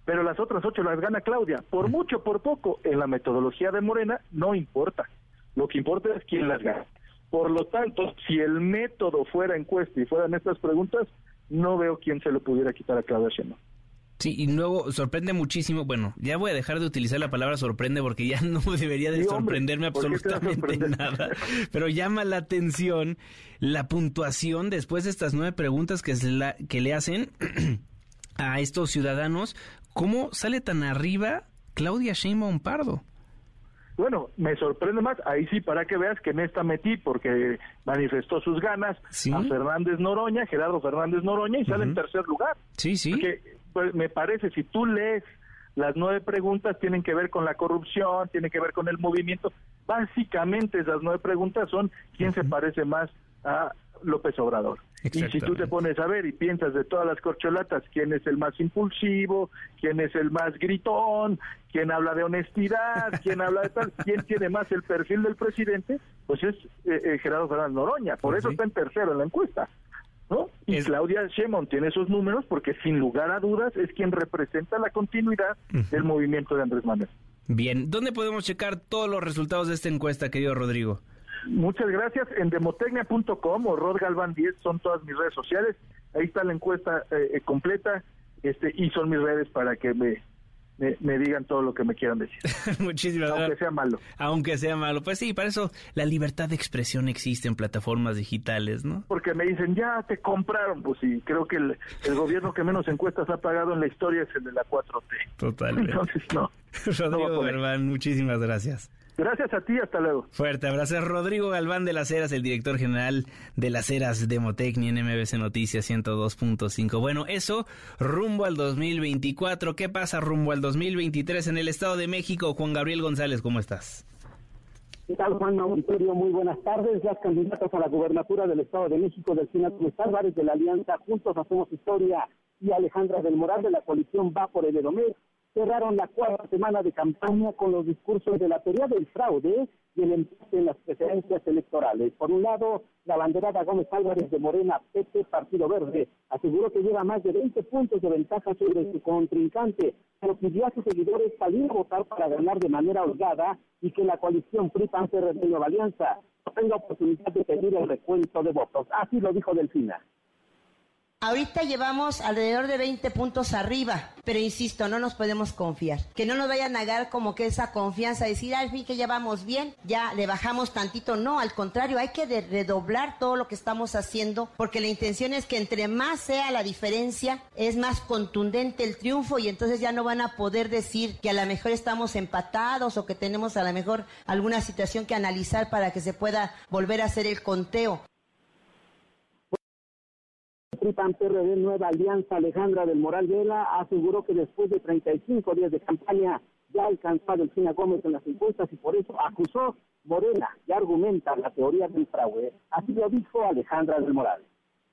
Pero las otras ocho las gana Claudia. Por mucho, por poco, en la metodología de Morena, no importa. Lo que importa es quién las gana. Por lo tanto, si el método fuera encuesta y fueran estas preguntas, no veo quién se lo pudiera quitar a Claudia Sheinbaum. Sí, y luego sorprende muchísimo, bueno, ya voy a dejar de utilizar la palabra sorprende porque ya no debería de sorprenderme absolutamente nada, pero llama la atención la puntuación después de estas nueve preguntas que, la, que le hacen a estos ciudadanos, ¿cómo sale tan arriba Claudia Sheinbaum Pardo? Bueno, me sorprende más, ahí sí para que veas que en esta metí porque manifestó sus ganas a Fernández Noroña, Gerardo Fernández Noroña y sale en tercer lugar. Sí, sí. Pues, me parece, si tú lees las nueve preguntas, tienen que ver con la corrupción, tienen que ver con el movimiento. Básicamente esas nueve preguntas son quién se parece más a López Obrador. Y si tú te pones a ver y piensas de todas las corcholatas, quién es el más impulsivo, quién es el más gritón, quién habla de honestidad, quién habla de tal, quién tiene más el perfil del presidente, pues es eh, eh, Gerardo Fernández Noroña. Por pues eso está en tercero en la encuesta. ¿No? Y Claudia Sheinbaum tiene esos números porque sin lugar a dudas es quien representa la continuidad del movimiento de Andrés Manuel. Bien, ¿dónde podemos checar todos los resultados de esta encuesta, querido Rodrigo? Muchas gracias. En demotecnia.com o Rod Galván 10 son todas mis redes sociales. Ahí está la encuesta eh, eh, completa este y son mis redes para que me me, digan todo lo que me quieran decir. Muchísimas gracias. Aunque sea malo. Aunque sea malo. Pues sí, para eso la libertad de expresión existe en plataformas digitales, ¿no? Porque me dicen, ya te compraron. Pues sí, creo que el, gobierno que menos encuestas ha pagado en la historia es el de la 4T. Totalmente. Entonces, no. Rodrigo muchísimas gracias. Gracias a ti, hasta luego. Fuerte abrazo. Rodrigo Galván de las Heras, el director general de las Heras Demotecnia en MBC Noticias 102.5. Bueno, eso rumbo al 2024. ¿Qué pasa rumbo al 2023 en el Estado de México? Juan Gabriel González, ¿cómo estás? ¿Qué tal, Juan Mauricio? Muy buenas tardes. Las candidatas a la gubernatura del Estado de México del Senado Álvarez de la Alianza Juntos Hacemos Historia y Alejandra del Moral de la coalición Va por el Edomer cerraron la cuarta semana de campaña con los discursos de la teoría del fraude y el empate en las preferencias electorales. Por un lado, la banderada Gómez Álvarez de Morena, PT Partido Verde, aseguró que lleva más de 20 puntos de ventaja sobre su contrincante, pero pidió a sus seguidores salir a votar para ganar de manera holgada y que la coalición PRI-PAN-PRD Nueva Alianza tenga oportunidad de pedir el recuento de votos. Así lo dijo Delfina. Ahorita llevamos alrededor de 20 puntos arriba, pero insisto, no nos podemos confiar. Que no nos vayan a dar como que esa confianza, decir, al fin que ya vamos bien, ya le bajamos tantito. No, al contrario, hay que redoblar todo lo que estamos haciendo, porque la intención es que entre más sea la diferencia, es más contundente el triunfo y entonces ya no van a poder decir que a lo mejor estamos empatados o que tenemos a lo mejor alguna situación que analizar para que se pueda volver a hacer el conteo. PRI-PAN PRD Nueva Alianza Alejandra del Moral Vela aseguró que después de 35 días de campaña ya alcanzó a Delfina Gómez en las encuestas y por eso acusó Morena y argumenta la teoría del fraude. Así lo dijo Alejandra del Moral.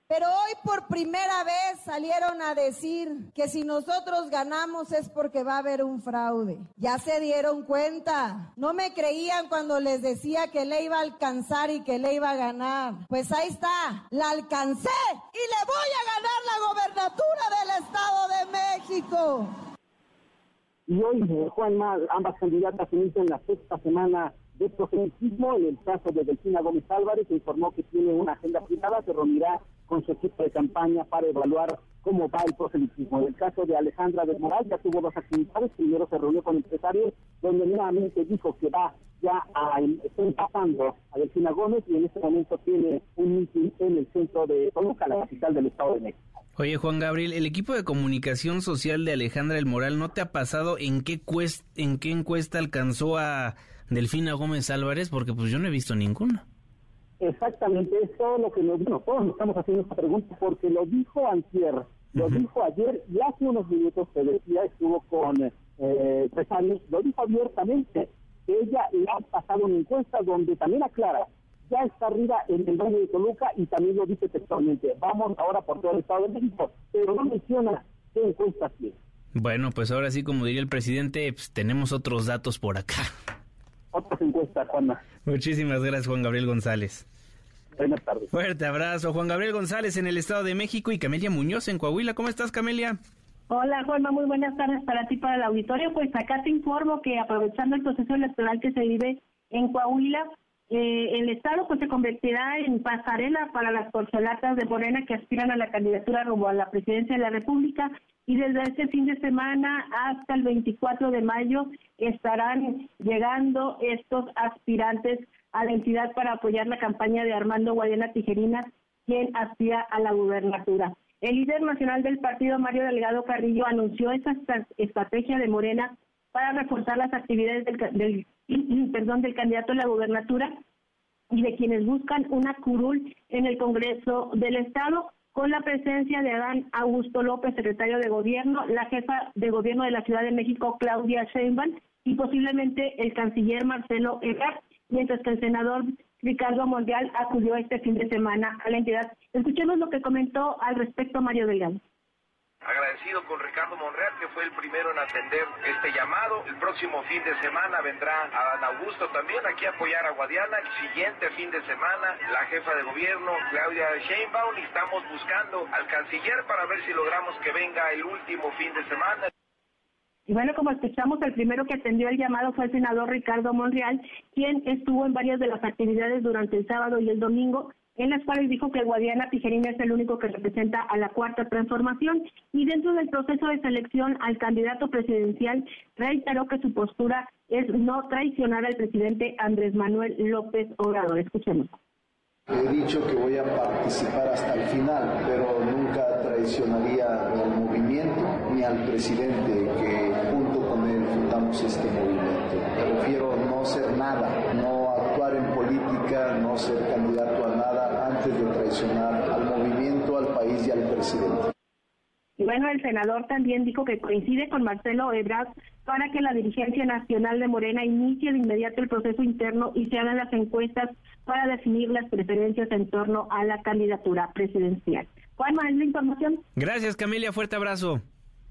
Pero hoy por primera vez salieron a decir que si nosotros ganamos es porque va a haber un fraude. Ya se dieron cuenta. No me creían cuando les decía que le iba a alcanzar y que le iba a ganar. Pues ahí está, la alcancé y le voy a ganar la gobernatura del Estado de México. Y hoy, eh, Juanma, ambas candidatas inician la sexta semana de proselitismo. En el caso de Delfina Gómez Álvarez, se informó que tiene una agenda privada, se reunirá con su equipo de campaña para evaluar cómo va el proselitismo. En el caso de Alejandra de Moral ya tuvo dos actividades. Primero se reunió con empresarios, donde nuevamente dijo que va ya a está empapando a Delfina Gómez y en este momento tiene un meeting en el centro de Toluca, la capital del Estado de México. Oye, Juan Gabriel, el equipo de comunicación social de Alejandra del Moral, ¿no te ha pasado en qué, en qué encuesta alcanzó a Delfina Gómez Álvarez? Porque pues yo no he visto ninguna. Exactamente, es todo lo que nos, bueno, todos nos estamos haciendo esta pregunta porque lo dijo Antier, lo dijo ayer y hace unos minutos se decía, estuvo con eh, años, lo dijo abiertamente, que ella le ha pasado una encuesta donde también aclara, ya está arriba en el Valle de Toluca y también lo dice textualmente, vamos ahora por todo el Estado de México, pero no menciona qué encuesta tiene. Bueno, pues ahora sí, como diría el presidente, pues tenemos otros datos por acá otras encuestas, Juanma. Muchísimas gracias, Juan Gabriel González. Buenas tardes. Fuerte abrazo, Juan Gabriel González en el Estado de México y Camelia Muñoz en Coahuila. ¿Cómo estás, Camelia? Hola, Juanma, muy buenas tardes para ti, para el auditorio. Pues acá te informo que aprovechando el proceso electoral que se vive en Coahuila, eh, el Estado pues se convertirá en pasarela para las corcholatas de Morena que aspiran a la candidatura rumbo a la presidencia de la República y desde este fin de semana hasta el 24 de mayo estarán llegando estos aspirantes a la entidad para apoyar la campaña de Armando Guadiana Tijerina, quien aspira a la gubernatura. El líder nacional del partido, Mario Delgado Carrillo, anunció esta estrategia de Morena para reforzar las actividades del, perdón, del candidato a la gubernatura y de quienes buscan una curul en el Congreso del Estado con la presencia de Adán Augusto López, secretario de Gobierno, la jefa de Gobierno de la Ciudad de México, Claudia Sheinbaum, y posiblemente el canciller Marcelo Ebrard, mientras que el senador Ricardo Mondial acudió este fin de semana a la entidad. Escuchemos lo que comentó al respecto Mario Delgado agradecido con Ricardo Monreal, que fue el primero en atender este llamado. El próximo fin de semana vendrá a Augusto también aquí a apoyar a Guadiana. El siguiente fin de semana, la jefa de gobierno, Claudia Sheinbaum, y estamos buscando al canciller para ver si logramos que venga el último fin de semana. Y bueno, como escuchamos, el primero que atendió el llamado fue el senador Ricardo Monreal, quien estuvo en varias de las actividades durante el sábado y el domingo en las cuales dijo que Guadiana Tijerina es el único que representa a la cuarta transformación y dentro del proceso de selección al candidato presidencial reiteró que su postura es no traicionar al presidente Andrés Manuel López Obrador. Escuchemos. He dicho que voy a participar hasta el final, pero nunca traicionaría al movimiento ni al presidente que junto con él fundamos este movimiento. Prefiero no ser nada, no actuar en política, no ser candidato a de traicionar al movimiento, al país y al presidente. Y bueno, el senador también dijo que coincide con Marcelo Ebrard para que la dirigencia nacional de Morena inicie de inmediato el proceso interno y se hagan las encuestas para definir las preferencias en torno a la candidatura presidencial. ¿Cuál más la información? Gracias, Camelia. Fuerte abrazo.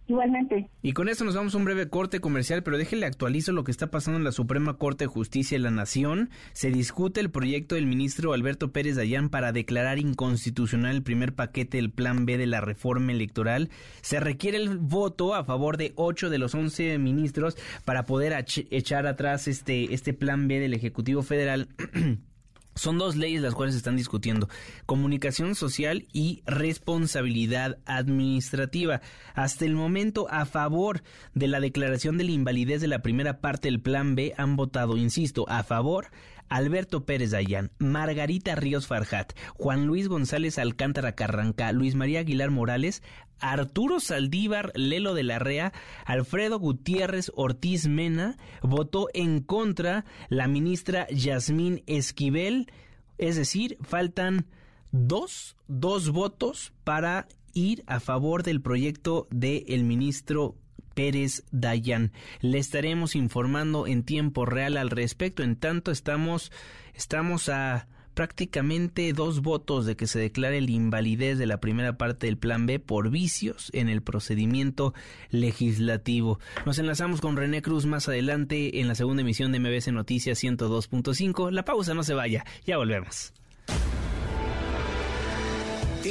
Igualmente. Y con esto nos vamos a un breve corte comercial, pero déjenle actualizo lo que está pasando en la Suprema Corte de Justicia de la Nación. Se discute el proyecto del ministro Alberto Pérez Dayán para declarar inconstitucional el primer paquete del Plan B de la reforma electoral. Se requiere el voto a favor de ocho de los once ministros para poder echar atrás este, este Plan B del Ejecutivo Federal. Son dos leyes las cuales se están discutiendo, comunicación social y responsabilidad administrativa. Hasta el momento, a favor de la declaración de la invalidez de la primera parte del Plan B, han votado, insisto, a favor Alberto Pérez Dayán, Margarita Ríos Farjat, Juan Luis González Alcántara Carranca, Luis María Aguilar Morales, Arturo Saldívar Lelo de la Rea, Alfredo Gutiérrez Ortiz Mena, votó en contra. La ministra Yasmín Esquivel, es decir, faltan dos, dos votos para ir a favor del proyecto del ministro Pérez Dayan. Le estaremos informando en tiempo real al respecto. En tanto, estamos, estamos a prácticamente dos votos de que se declare la invalidez de la primera parte del Plan B por vicios en el procedimiento legislativo. Nos enlazamos con René Cruz más adelante en la segunda emisión de MBC Noticias 102.5. La pausa no se vaya, ya volvemos.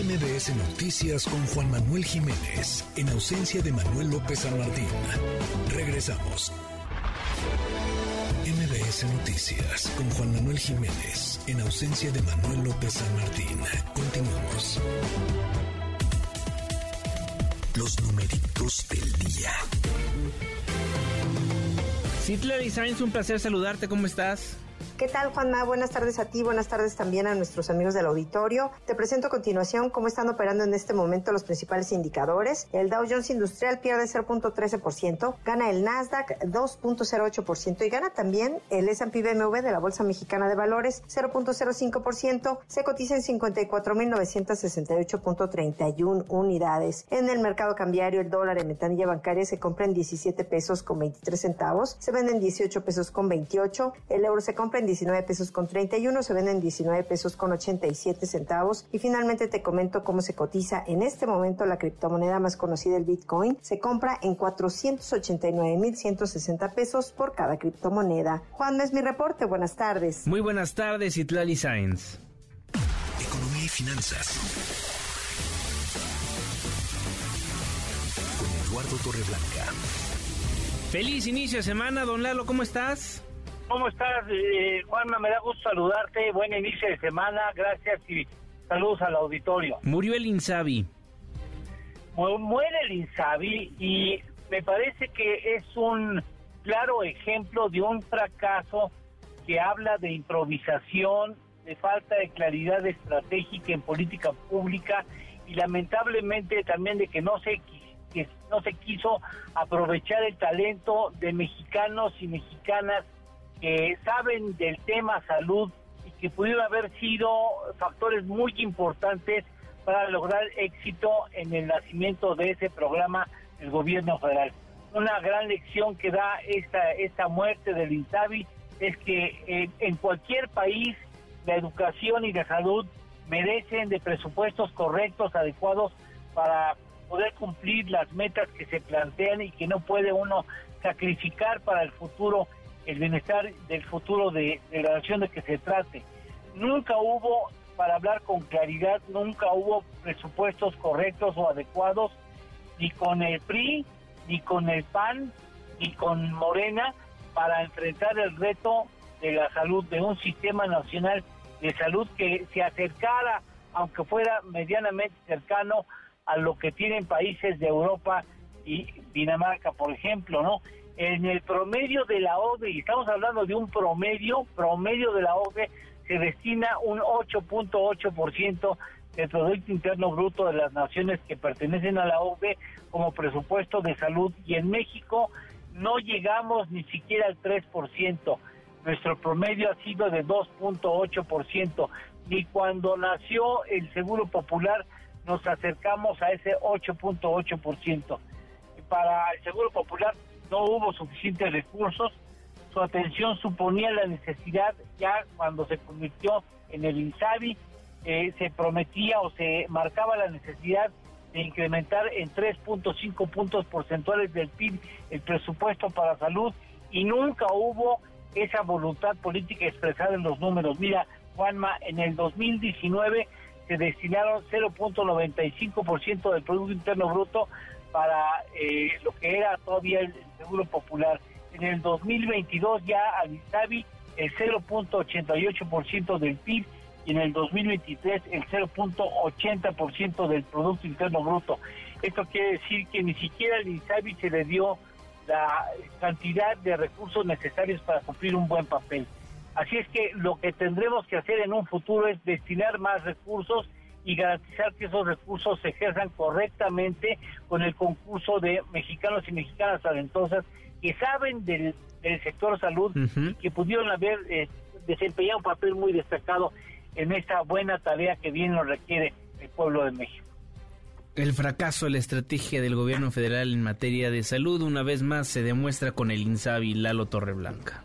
MBS Noticias con Juan Manuel Jiménez, en ausencia de Manuel López San Martín. Regresamos. MBS Noticias con Juan Manuel Jiménez, en ausencia de Manuel López San Martín. Continuamos. Los numeritos del día. Citla Designs, un placer saludarte, ¿cómo estás? ¿Qué tal, Juanma? Buenas tardes a ti, buenas tardes también a nuestros amigos del auditorio. Te presento a continuación cómo están operando en este momento los principales indicadores. El Dow Jones Industrial pierde 0.13%, gana el Nasdaq 2.08% y gana también el S&P BMW de la Bolsa Mexicana de Valores 0.05%, se cotiza en 54.968.31 unidades. En el mercado cambiario, el dólar en ventanilla bancaria se compra en 17 pesos con 23 centavos, se vende en 18 pesos con 28, el euro se compra en 19 pesos con 31, se venden 19 pesos con 87 centavos. Y finalmente te comento cómo se cotiza en este momento la criptomoneda más conocida, el Bitcoin. Se compra en 489.160 pesos por cada criptomoneda. Juan, es mi reporte. Buenas tardes. Muy buenas tardes, Itlali Sainz. Economía y finanzas. Con Eduardo Torreblanca. Feliz inicio de semana, don Lalo, ¿cómo estás? ¿Cómo estás, eh, Juanma? Me da gusto saludarte. Buen inicio de semana. Gracias y saludos al auditorio. Murió el Insabi. Mu- Muere el Insabi y me parece que es un claro ejemplo de un fracaso que habla de improvisación, de falta de claridad estratégica en política pública y lamentablemente también de que no se que no se quiso aprovechar el talento de mexicanos y mexicanas saben del tema salud y que pudieron haber sido factores muy importantes para lograr éxito en el nacimiento de ese programa del gobierno federal. Una gran lección que da esta, esta muerte del INSABI es que eh, en cualquier país la educación y la salud merecen de presupuestos correctos, adecuados para poder cumplir las metas que se plantean y que no puede uno sacrificar para el futuro el bienestar del futuro de, la nación de que se trate. Nunca hubo, para hablar con claridad, nunca hubo presupuestos correctos o adecuados ni con el PRI, ni con el PAN, ni con Morena para enfrentar el reto de la salud, de un sistema nacional de salud que se acercara, aunque fuera medianamente cercano a lo que tienen países de Europa y Dinamarca, por ejemplo, ¿no? En el promedio de la OCDE, y estamos hablando de un promedio, promedio de la OCDE, se destina un 8.8% del Producto Interno Bruto de las naciones que pertenecen a la OCDE como presupuesto de salud y en México no llegamos ni siquiera al 3%. Nuestro promedio ha sido de 2.8%. Ni cuando nació el Seguro Popular nos acercamos a ese 8.8%. Para el Seguro Popular no hubo suficientes recursos. Su atención suponía la necesidad, ya cuando se convirtió en el INSABI, eh, se prometía o se marcaba la necesidad de incrementar en 3.5 puntos porcentuales del PIB el presupuesto para salud y nunca hubo esa voluntad política expresada en los números. Mira, Juanma, en el 2019 se destinaron 0.95% del Producto Interno Bruto para eh, lo que era todavía el Seguro Popular. En el 2022 ya al INSABI el 0.88% del PIB y en el 2023 el 0.80% del Producto Interno Bruto. Esto quiere decir que ni siquiera al INSABI se le dio la cantidad de recursos necesarios para cumplir un buen papel. Así es que lo que tendremos que hacer en un futuro es destinar más recursos y garantizar que esos recursos se ejerzan correctamente con el concurso de mexicanos y mexicanas talentosas que saben del, del sector salud y que pudieron haber eh, desempeñado un papel muy destacado en esta buena tarea que bien nos requiere el pueblo de México. El fracaso de la estrategia del gobierno federal en materia de salud una vez más se demuestra con el INSABI Lalo Torreblanca.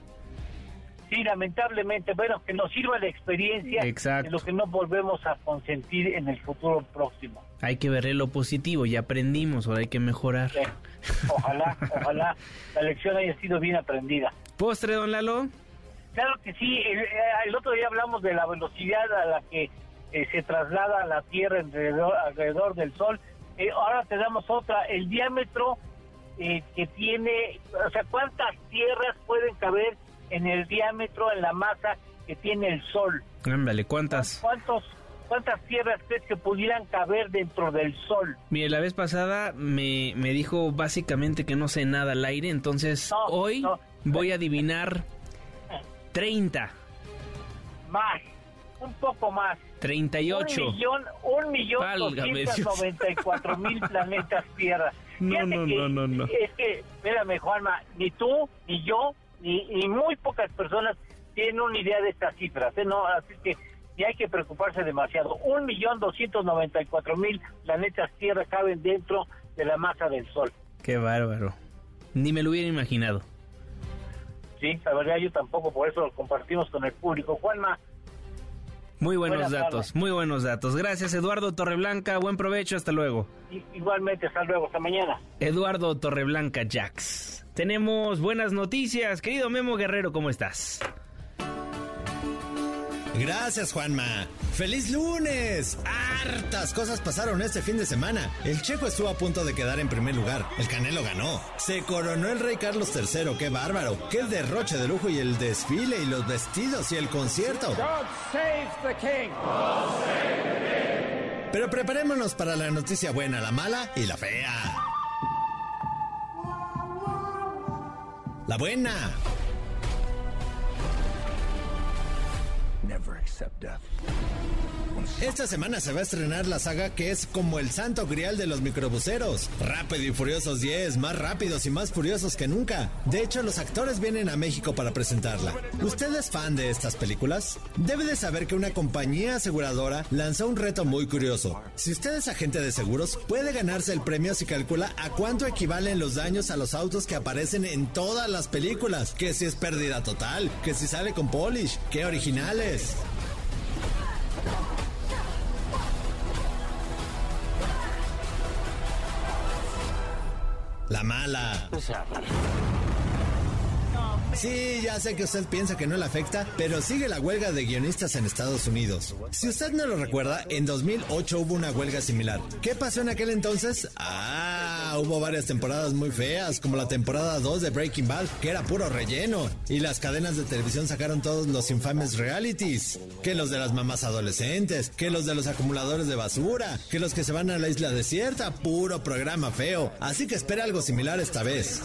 Sí, lamentablemente, bueno, que nos sirva la experiencia Exacto. de lo que no volvemos a consentir en el futuro próximo. Hay que verle lo positivo, ya aprendimos, ahora hay que mejorar. Sí. Ojalá, ojalá la lección haya sido bien aprendida. ¿Postre, don Lalo? Claro que sí, el, eh, el otro día hablamos de la velocidad a la que eh, se traslada la Tierra alrededor, alrededor del Sol. Eh, ahora te damos otra, el diámetro eh, que tiene, o sea, cuántas tierras pueden caber en el diámetro, en la masa que tiene el Sol. Ándale, ¿cuántas? ¿Cuántos, ¿Cuántas tierras crees que pudieran caber dentro del Sol? Mire, la vez pasada me, me dijo básicamente que no sé nada al aire, entonces hoy voy a adivinar 30, Más, un poco más. 38. Un millón, un millón Válgame Dios. doscientos noventa y cuatro mil planetas Tierra. No, no, no, no, no. Es que, espérame, Juanma, ni tú, ni yo, ni, ni muy pocas personas tienen una idea de estas cifras. ¿eh? No, así que ni hay que preocuparse demasiado. Un millón doscientos noventa y cuatro mil planetas Tierra caben dentro de la masa del Sol. Qué bárbaro. Ni me lo hubiera imaginado. Sí, la verdad yo tampoco, por eso lo compartimos con el público. Juanma, Muy buenos datos, muy buenos datos. Gracias, Eduardo Torreblanca. Buen provecho, hasta luego. igualmente, hasta luego, hasta mañana. Eduardo Torreblanca Jax. Tenemos buenas noticias. Querido Memo Guerrero, ¿cómo estás? Gracias, Juanma. ¡Feliz lunes! Hartas cosas pasaron este fin de semana. El Checo estuvo a punto de quedar en primer lugar. El Canelo ganó. Se coronó el rey Carlos III. ¡Qué bárbaro! ¡Qué derroche de lujo y el desfile y los vestidos y el concierto! Pero preparémonos para la noticia buena, la mala y la fea. La buena. Never accept death. Esta semana se va a estrenar la saga que es como el santo grial de los microbuseros. Rápido y Furiosos 10, más rápidos y más furiosos que nunca. De hecho, los actores vienen a México para presentarla. ¿Usted es fan de estas películas? Debe de saber que una compañía aseguradora lanzó un reto muy curioso. Si usted es agente de seguros, puede ganarse el premio si calcula a cuánto equivalen los daños a los autos que aparecen en todas las películas. Que si es pérdida total, que si sale con polish, que originales. La mala. Sí, ya sé que usted piensa que no le afecta, pero sigue la huelga de guionistas en Estados Unidos. Si usted no lo recuerda, en 2008 hubo una huelga similar. ¿Qué pasó en aquel entonces? Ah, hubo varias temporadas muy feas, como la temporada 2 de Breaking Bad, que era puro relleno. Y las cadenas de televisión sacaron todos los infames realities. Que los de las mamás adolescentes, que los de los acumuladores de basura, que los que se van a la isla desierta, puro programa feo. Así que espera algo similar esta vez.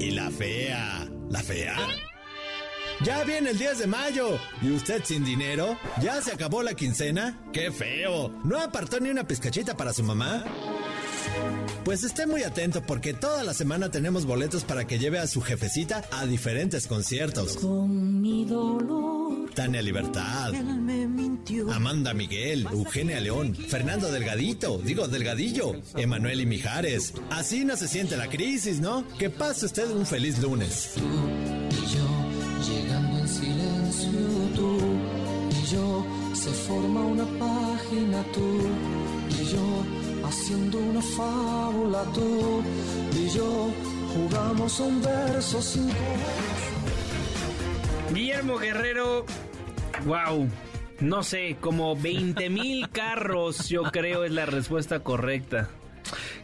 Y la fea. ¿La fea? Ya viene el 10 de mayo. ¿Y usted sin dinero? ¿Ya se acabó la quincena? ¡Qué feo! ¿No apartó ni una pizcachita para su mamá? Pues esté muy atento porque toda la semana tenemos boletos para que lleve a su jefecita a diferentes conciertos. Con mi dolor. Tania Libertad. Amanda Miguel, Eugenia León, Fernando Delgadito, digo Delgadillo, Emanuel y Mijares. Así no se siente la crisis, ¿no? Que pase usted un feliz lunes. Y yo llegando en silencio tú y yo se forma una página tú y yo haciendo una fábula tú y yo jugamos un verso sin Guillermo Guerrero, wow. No sé, como 20 mil carros, yo creo es la respuesta correcta.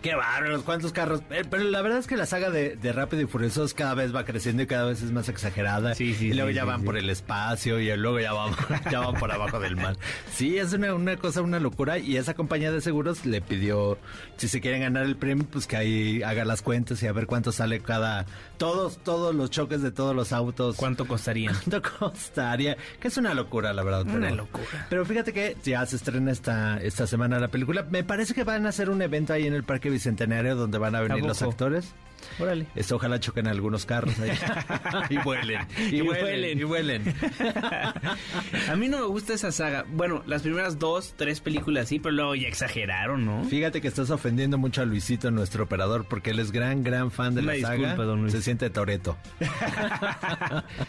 Qué bárbaros, cuántos carros. Eh, pero la verdad es que la saga de, de Rápido y Furiosos cada vez va creciendo y cada vez es más exagerada. Sí, sí, y luego sí, ya sí, van sí. por el espacio y luego ya van, ya van por abajo del mar. Sí, es una, una cosa, una locura. Y esa compañía de seguros le pidió, si se quieren ganar el premio, pues que ahí haga las cuentas y a ver cuánto sale cada. Todos, todos los choques de todos los autos. ¿Cuánto costaría? ¿Cuánto costaría? Que es una locura, la verdad. Una pero- locura. Pero fíjate que ya se estrena esta, esta semana la película. Me parece que van a hacer un evento ahí en el Parque Bicentenario donde van a venir los actores. Órale. Esto, ojalá choquen algunos carros ahí. y vuelen. Y, Y vuelen. vuelen. Y vuelen. A mí no me gusta esa saga. Bueno, las primeras dos, tres películas sí, pero luego ya exageraron, ¿no? Fíjate que estás ofendiendo mucho a Luisito, nuestro operador, porque él es gran, gran fan de Una la saga. disculpa, don Luis. Se siente Toreto.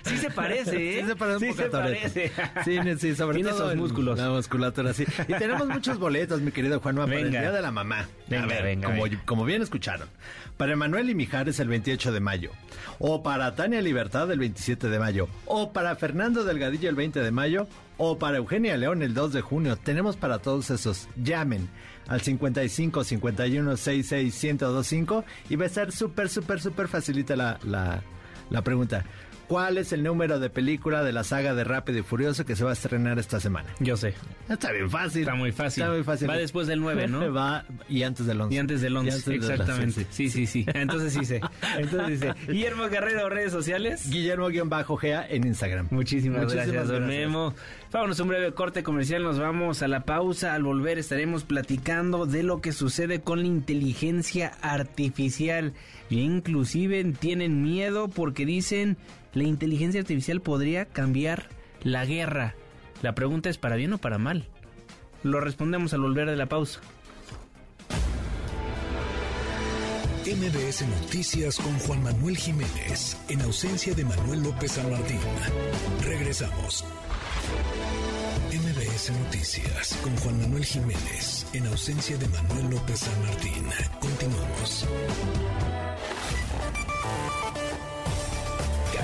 Sí se parece, ¿eh? Sí se parece un Sí poco se a parece. Sí, sí, sobre Tiene todo esos músculos. La musculatura, sí. Y tenemos muchos boletos, mi querido Juanma, para el. Día de la Mamá. Venga, a ver, venga, como, venga. como bien escucharon. Para Emanuel y Mijares el 28 de mayo. O para Tania Libertad el 27 de mayo. O para Fernando Delgadillo el 20 de mayo. O para Eugenia León el 2 de junio. Tenemos para todos esos. Llamen al 55 51 66 1025 y va a ser súper, súper, súper facilita la, la, la pregunta. ¿Cuál es el número de película de la saga de Rápido y Furioso que se va a estrenar esta semana? Yo sé. Está bien fácil. Está muy fácil. Está muy fácil. Va después del 9, ¿no? Va y antes del 11. Y antes del Y 11, antes del 11, exactamente. sí, Sí, sí. Entonces sí sé. Entonces sí sé. Guillermo Guerrero, redes sociales. Guillermo-Gea en Instagram. Muchísimas, Muchísimas gracias, don. Memo. Vámonos a un breve corte comercial, nos vamos a la pausa. Al volver estaremos platicando de lo que sucede con la inteligencia artificial. E inclusive tienen miedo porque dicen la inteligencia artificial podría cambiar la guerra. La pregunta es para bien o para mal. Lo respondemos al volver de la pausa. MBS Noticias con Juan Manuel Jiménez, en ausencia de Manuel López San Martín. Regresamos. MBS Noticias con Juan Manuel Jiménez, en ausencia de Manuel López San Martín. Continuamos.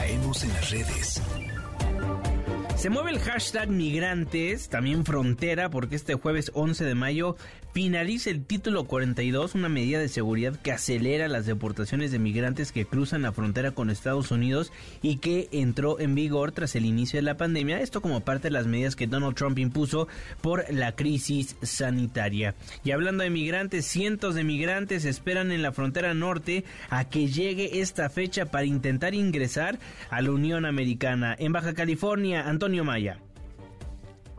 Caemos en las redes. Se mueve el hashtag migrantes, también frontera, porque este jueves 11 de mayo finaliza el título 42, una medida de seguridad que acelera las deportaciones de migrantes que cruzan la frontera con Estados Unidos y que entró en vigor tras el inicio de la pandemia. Esto como parte de las medidas que Donald Trump impuso por la crisis sanitaria. Y hablando de migrantes, cientos de migrantes esperan en la frontera norte a que llegue esta fecha para intentar ingresar a la Unión Americana. En Baja California, Antonio Maya.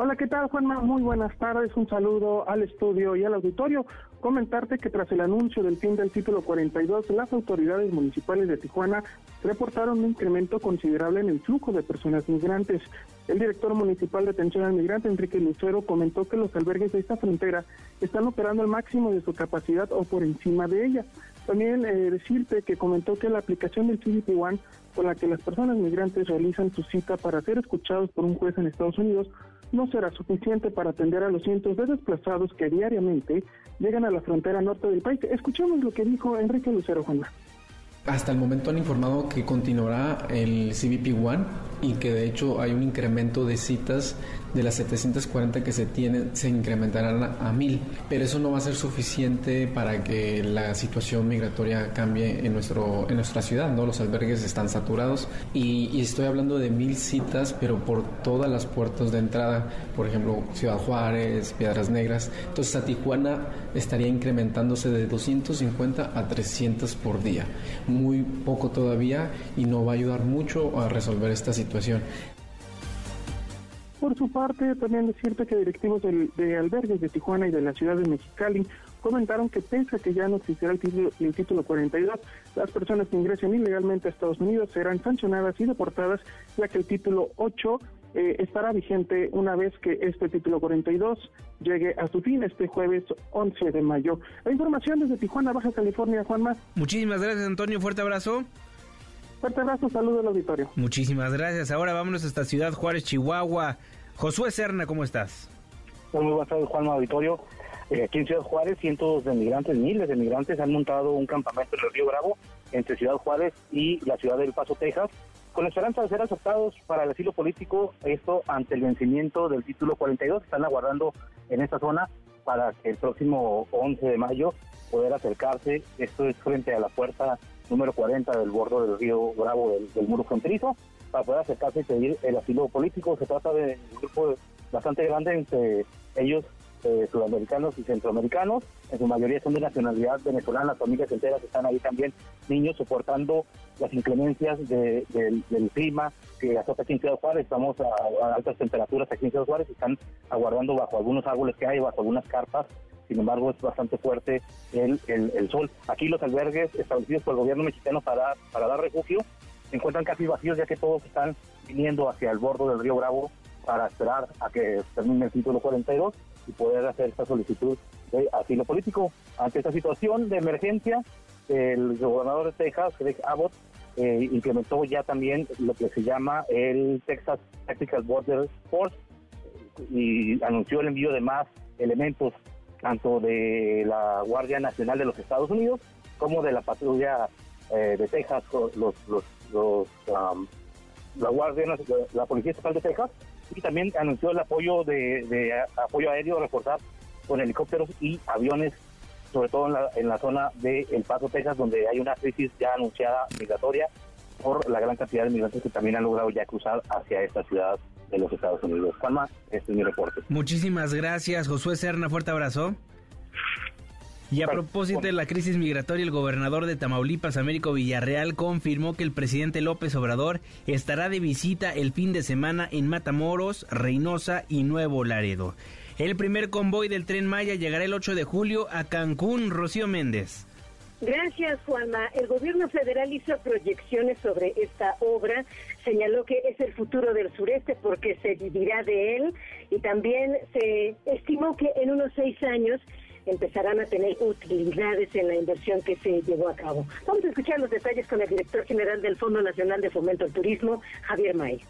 Hola, ¿qué tal, Juanma? Muy buenas tardes. Un saludo al estudio y al auditorio. Comentarte que tras el anuncio del fin del título 42, las autoridades municipales de Tijuana reportaron un incremento considerable en el flujo de personas migrantes. El director municipal de atención al migrante, Enrique Lucero, comentó que los albergues de esta frontera están operando al máximo de su capacidad o por encima de ella. También eh, decirte que comentó que la aplicación del CBP One, con la que las personas migrantes realizan su cita para ser escuchados por un juez en Estados Unidos, no será suficiente para atender a los cientos de desplazados que diariamente llegan a la frontera norte del país. Escuchemos lo que dijo Enrique Lucero Juanma. Hasta el momento han informado que continuará el CBP One y que de hecho hay un incremento de citas de las 740 que se tienen se incrementarán a, mil, pero eso no va a ser suficiente para que la situación migratoria cambie en nuestro en nuestra ciudad, ¿no? Los albergues están saturados y, y estoy hablando de mil citas, pero por todas las puertas de entrada, por ejemplo, Ciudad Juárez, Piedras Negras, entonces a Tijuana estaría incrementándose de 250 a 300 por día, muy poco todavía y no va a ayudar mucho a resolver esta situación. Por su parte, también decirte que directivos de albergues de Tijuana y de la ciudad de Mexicali comentaron que pese a que ya no existirá el título, el título 42, las personas que ingresen ilegalmente a Estados Unidos serán sancionadas y deportadas, ya que el título 8 eh, estará vigente una vez que este título 42 llegue a su fin este jueves 11 de mayo. La información desde Tijuana, Baja California, Juanma. Muchísimas gracias, Antonio. Fuerte abrazo. Fuerte abrazo, saludo al auditorio. Muchísimas gracias. Ahora vámonos hasta Ciudad Juárez, Chihuahua. Josué Serna, ¿cómo estás? Muy buenas tardes, Juan Auditorio. Eh, aquí en Ciudad Juárez, cientos de migrantes, miles de migrantes han montado un campamento en el Río Bravo entre Ciudad Juárez y la ciudad del Paso, Texas, con la esperanza de ser aceptados para el asilo político, esto ante el vencimiento del título 42. Están aguardando en esta zona para que el próximo 11 de mayo poder acercarse. Esto es frente a la puerta número 40 del bordo del río Bravo del, muro fronterizo, para poder acercarse y pedir el asilo político. Se trata de un grupo bastante grande entre ellos eh, sudamericanos y centroamericanos, en su mayoría son de nacionalidad venezolana, familias enteras están ahí también, niños soportando las inclemencias del, clima que azota aquí en Ciudad Juárez, estamos a, altas temperaturas aquí en Ciudad Juárez, están aguardando bajo algunos árboles que hay, bajo algunas carpas, sin embargo es bastante fuerte el, el, sol. Aquí los albergues establecidos por el gobierno mexicano para, para dar refugio encuentran casi vacíos ya que todos están viniendo hacia el borde del río Bravo para esperar a que termine el título 42 y poder hacer esta solicitud de asilo político. Ante esta situación de emergencia, el gobernador de Texas, Greg Abbott, eh, implementó ya también lo que se llama el Texas Tactical Border Force y anunció el envío de más elementos tanto de la Guardia Nacional de los Estados Unidos como de la patrulla eh, de Texas, los, los, los um, la Guardia la Policía Estatal de Texas y también anunció el apoyo de, apoyo aéreo reforzar con helicópteros y aviones sobre todo en la, en la zona de El Paso, Texas, donde hay una crisis ya anunciada migratoria por la gran cantidad de migrantes que también han logrado ya cruzar hacia esta ciudad de los Estados Unidos. Juanma, este es mi reporte. Muchísimas gracias, Josué Serna, fuerte abrazo. Y a propósito de la crisis migratoria, el gobernador de Tamaulipas, Américo Villarreal, confirmó que el presidente López Obrador estará de visita el fin de semana en Matamoros, Reynosa y Nuevo Laredo. El primer convoy del tren Maya llegará el 8 de julio a Cancún, Rocío Méndez. Gracias, Juanma. El gobierno federal hizo proyecciones sobre esta obra, señaló que es el futuro del sureste porque se vivirá de él y también se estimó que en unos seis años empezarán a tener utilidades en la inversión que se llevó a cabo. Vamos a escuchar los detalles con el director general del Fondo Nacional de Fomento al Turismo, Javier May.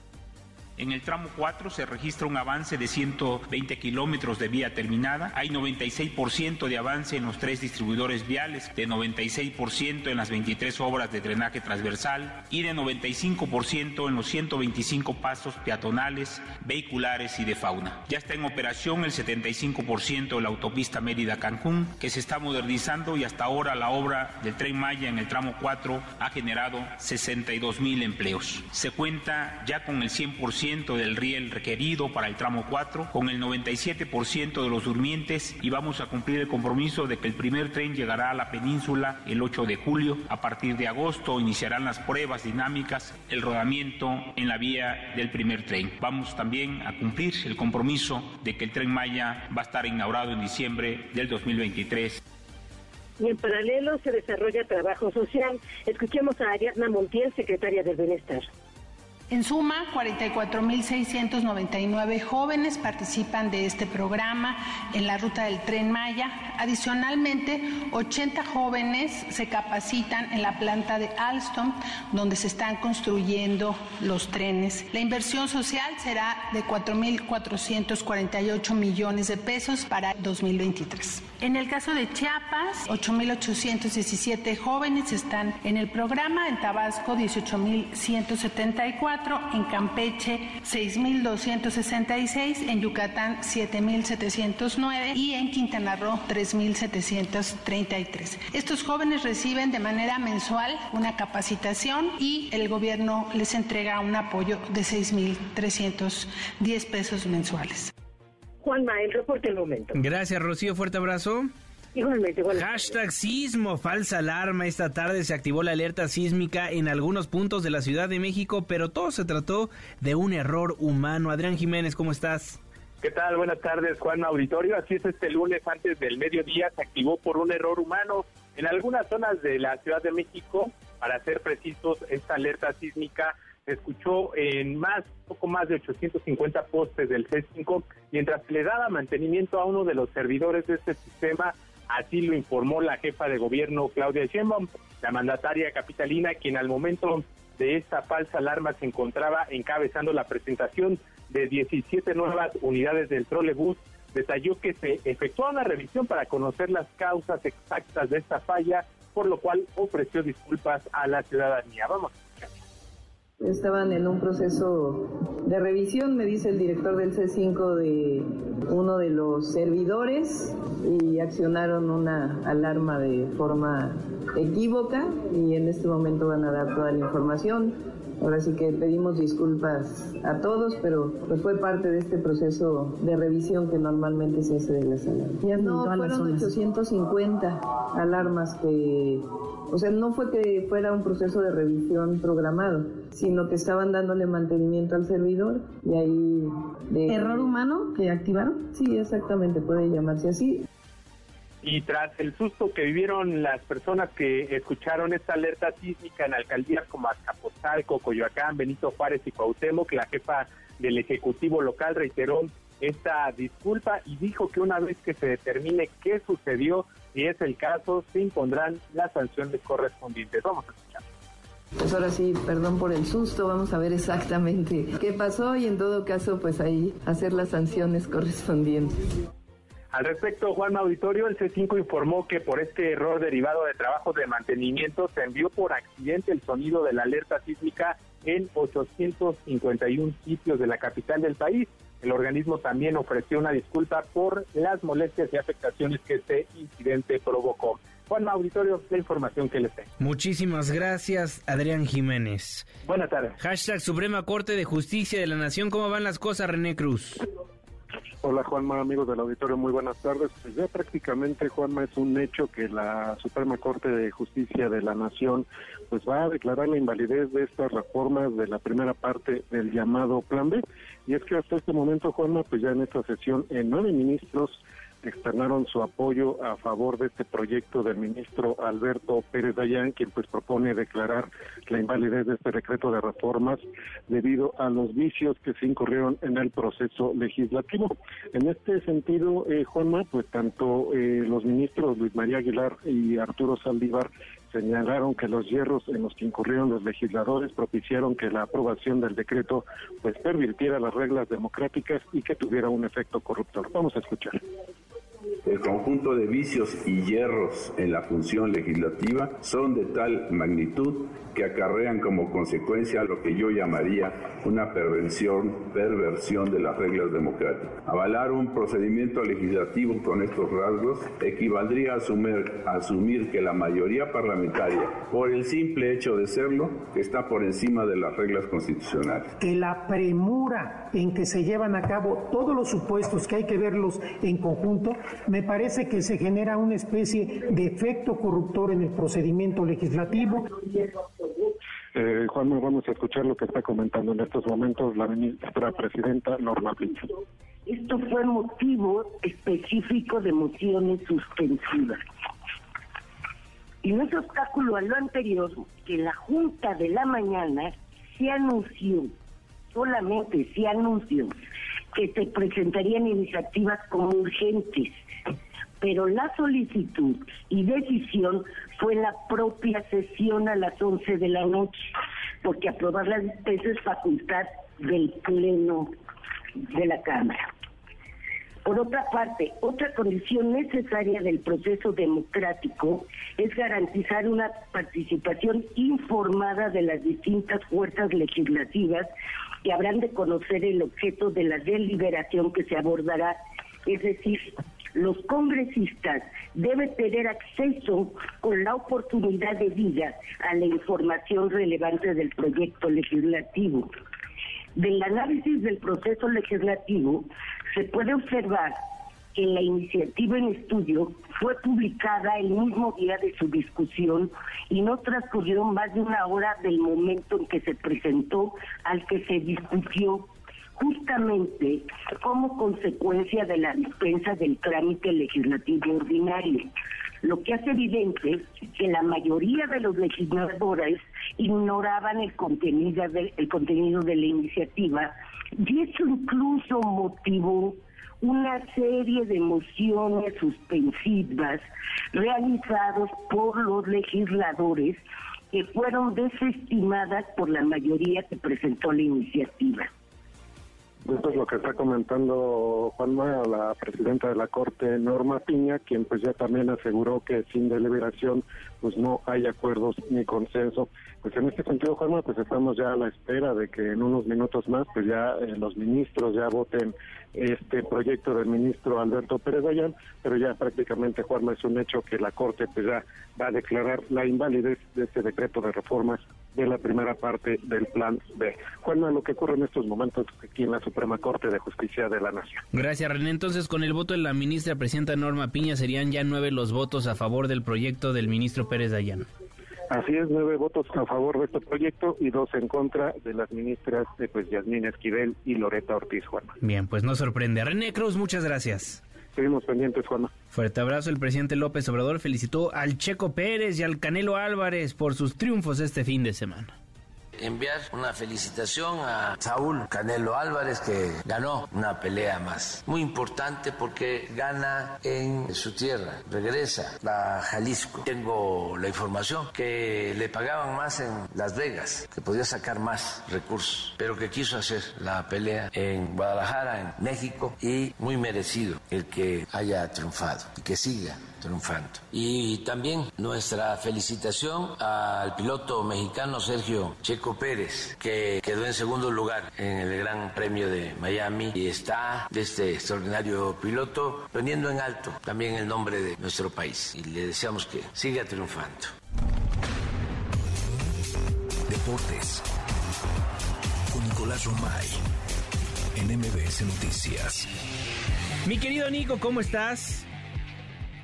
En el tramo 4 se registra un avance de 120 kilómetros de vía terminada. Hay 96% de avance en los tres distribuidores viales, de 96% en las 23 obras de drenaje transversal y de 95% en los 125 pasos peatonales, vehiculares y de fauna. Ya está en operación el 75% de la autopista Mérida-Cancún, que se está modernizando y hasta ahora la obra del tren Maya en el tramo 4 ha generado 62 mil empleos. Se cuenta ya con el 100% del riel requerido para el tramo 4, con el 97% de los durmientes y vamos a cumplir el compromiso de que el primer tren llegará a la península el 8 de julio. A partir de agosto iniciarán las pruebas dinámicas, el rodamiento en la vía del primer tren. Vamos también a cumplir el compromiso de que el tren Maya va a estar inaugurado en diciembre del 2023 y en paralelo se desarrolla trabajo social. Escuchemos a Ariadna Montiel, secretaria del Bienestar. En suma, 44.699 jóvenes participan de este programa en la ruta del tren Maya. Adicionalmente, 80 jóvenes se capacitan en la planta de Alstom, donde se están construyendo los trenes. La inversión social será de 4.448 millones de pesos para 2023. En el caso de Chiapas, 8.817 jóvenes están en el programa, en Tabasco 18.174 en Campeche 6.266, en Yucatán 7.709 y en Quintana Roo 3.733. Estos jóvenes reciben de manera mensual una capacitación y el gobierno les entrega un apoyo de 6.310 pesos mensuales. Juanma, el reporte del momento. Gracias, Rocío. Fuerte abrazo. Igualmente, Hashtag sismo, falsa alarma. Esta tarde se activó la alerta sísmica en algunos puntos de la Ciudad de México, pero todo se trató de un error humano. Adrián Jiménez, ¿cómo estás? ¿Qué tal? Buenas tardes, Juan Auditorio. Así es, este lunes antes del mediodía se activó por un error humano en algunas zonas de la Ciudad de México. Para ser precisos, esta alerta sísmica se escuchó en más, poco más de 850 postes del C5, mientras se le daba mantenimiento a uno de los servidores de este sistema Así lo informó la jefa de gobierno Claudia Sheinbaum, la mandataria capitalina, quien al momento de esta falsa alarma se encontraba encabezando la presentación de 17 nuevas unidades del trolebús. Detalló que se efectuó una revisión para conocer las causas exactas de esta falla, por lo cual ofreció disculpas a la ciudadanía. Vamos Estaban en un proceso de revisión, me dice el director del C5 de uno de los servidores y accionaron una alarma de forma equívoca y en este momento van a dar toda la información. Ahora sí que pedimos disculpas a todos, pero pues fue parte de este proceso de revisión que normalmente se hace de las alarmas. No, fueron 850 alarmas que, o sea, no fue que fuera un proceso de revisión programado, sino que estaban dándole mantenimiento al servidor y ahí... De, ¿Error humano que activaron? Sí, exactamente, puede llamarse así. Y tras el susto que vivieron las personas que escucharon esta alerta sísmica en alcaldías como Azcapotzalco, Coyoacán, Benito Juárez y Cuauhtémoc, la jefa del Ejecutivo local reiteró esta disculpa y dijo que una vez que se determine qué sucedió, si es el caso, se impondrán las sanciones correspondientes. Vamos a escuchar. Pues ahora sí, perdón por el susto, vamos a ver exactamente qué pasó y en todo caso, pues ahí hacer las sanciones correspondientes. Al respecto, Juan Auditorio, el C5 informó que por este error derivado de trabajos de mantenimiento se envió por accidente el sonido de la alerta sísmica en 851 sitios de la capital del país. El organismo también ofreció una disculpa por las molestias y afectaciones que este incidente provocó. Juan Auditorio, la información que les tengo. Muchísimas gracias, Adrián Jiménez. Buenas tardes. Hashtag Suprema Corte de Justicia de la Nación. ¿Cómo van las cosas, René Cruz? Hola Juanma, amigos del auditorio, muy buenas tardes. Pues ya prácticamente Juanma es un hecho que la Suprema Corte de Justicia de la Nación pues va a declarar la invalidez de estas reformas de la primera parte del llamado Plan B. Y es que hasta este momento Juanma, pues ya en esta sesión en nueve ministros externaron su apoyo a favor de este proyecto del ministro Alberto Pérez Dayán, quien pues propone declarar la invalidez de este decreto de reformas debido a los vicios que se incurrieron en el proceso legislativo. En este sentido, eh, Juanma, pues tanto eh, los ministros Luis María Aguilar y Arturo Saldívar señalaron que los hierros en los que incurrieron los legisladores propiciaron que la aprobación del decreto pues pervirtiera las reglas democráticas y que tuviera un efecto corruptor. Vamos a escuchar. El conjunto de vicios y hierros en la función legislativa son de tal magnitud que acarrean como consecuencia lo que yo llamaría una perversión, perversión de las reglas democráticas. Avalar un procedimiento legislativo con estos rasgos equivaldría a asumir, a asumir que la mayoría parlamentaria, por el simple hecho de serlo, está por encima de las reglas constitucionales. Que la premura en que se llevan a cabo todos los supuestos que hay que verlos en conjunto, me parece que se genera una especie de efecto corruptor en el procedimiento legislativo. Eh, Juan, vamos a escuchar lo que está comentando en estos momentos la ministra presidenta Norma Pinto. Esto fue motivo específico de mociones suspensivas. Y no es obstáculo a lo anterior que la Junta de la Mañana se anunció, solamente se anunció, que se presentarían iniciativas como urgentes pero la solicitud y decisión fue la propia sesión a las 11 de la noche, porque aprobar las es facultad del Pleno de la Cámara. Por otra parte, otra condición necesaria del proceso democrático es garantizar una participación informada de las distintas fuerzas legislativas que habrán de conocer el objeto de la deliberación que se abordará, es decir, los congresistas deben tener acceso con la oportunidad de vida a la información relevante del proyecto legislativo. Del análisis del proceso legislativo se puede observar que la iniciativa en estudio fue publicada el mismo día de su discusión y no transcurrió más de una hora del momento en que se presentó al que se discutió justamente como consecuencia de la dispensa del trámite legislativo ordinario, lo que hace evidente que la mayoría de los legisladores ignoraban el contenido de, el contenido de la iniciativa y eso incluso motivó una serie de mociones suspensivas realizadas por los legisladores que fueron desestimadas por la mayoría que presentó la iniciativa. Esto es lo que está comentando Juanma, la presidenta de la Corte, Norma Piña, quien pues ya también aseguró que sin deliberación pues no hay acuerdos ni consenso. Pues en este sentido, Juanma, pues estamos ya a la espera de que en unos minutos más pues ya eh, los ministros ya voten este proyecto del ministro Alberto Pérez pero ya prácticamente, Juanma, es un hecho que la Corte pues ya va a declarar la invalidez de este decreto de reformas de la primera parte del plan B. Juanma, lo que ocurre en estos momentos aquí en la Suprema Corte de Justicia de la Nación. Gracias, René. Entonces, con el voto de la ministra presidenta Norma Piña, serían ya nueve los votos a favor del proyecto del ministro Pérez Dayán. Así es, nueve votos a favor de este proyecto y dos en contra de las ministras de pues Yasmín Esquivel y Loreta Ortiz, Juanma. Bien, pues no sorprende. René Cruz, muchas gracias. Seguimos pendientes, Juanma. Fuerte abrazo. El presidente López Obrador felicitó al Checo Pérez y al Canelo Álvarez por sus triunfos este fin de semana enviar una felicitación a Saúl Canelo Álvarez que ganó una pelea más. Muy importante porque gana en su tierra, regresa a Jalisco. Tengo la información que le pagaban más en Las Vegas, que podía sacar más recursos, pero que quiso hacer la pelea en Guadalajara, en México, y muy merecido el que haya triunfado y que siga triunfando. Y también nuestra felicitación al piloto mexicano Sergio Checo Pérez, que quedó en segundo lugar en el Gran Premio de Miami y está de este extraordinario piloto poniendo en alto también el nombre de nuestro país. Y le deseamos que siga triunfando. Deportes con Nicolás Romay en MBS Noticias. Mi querido Nico, ¿cómo estás?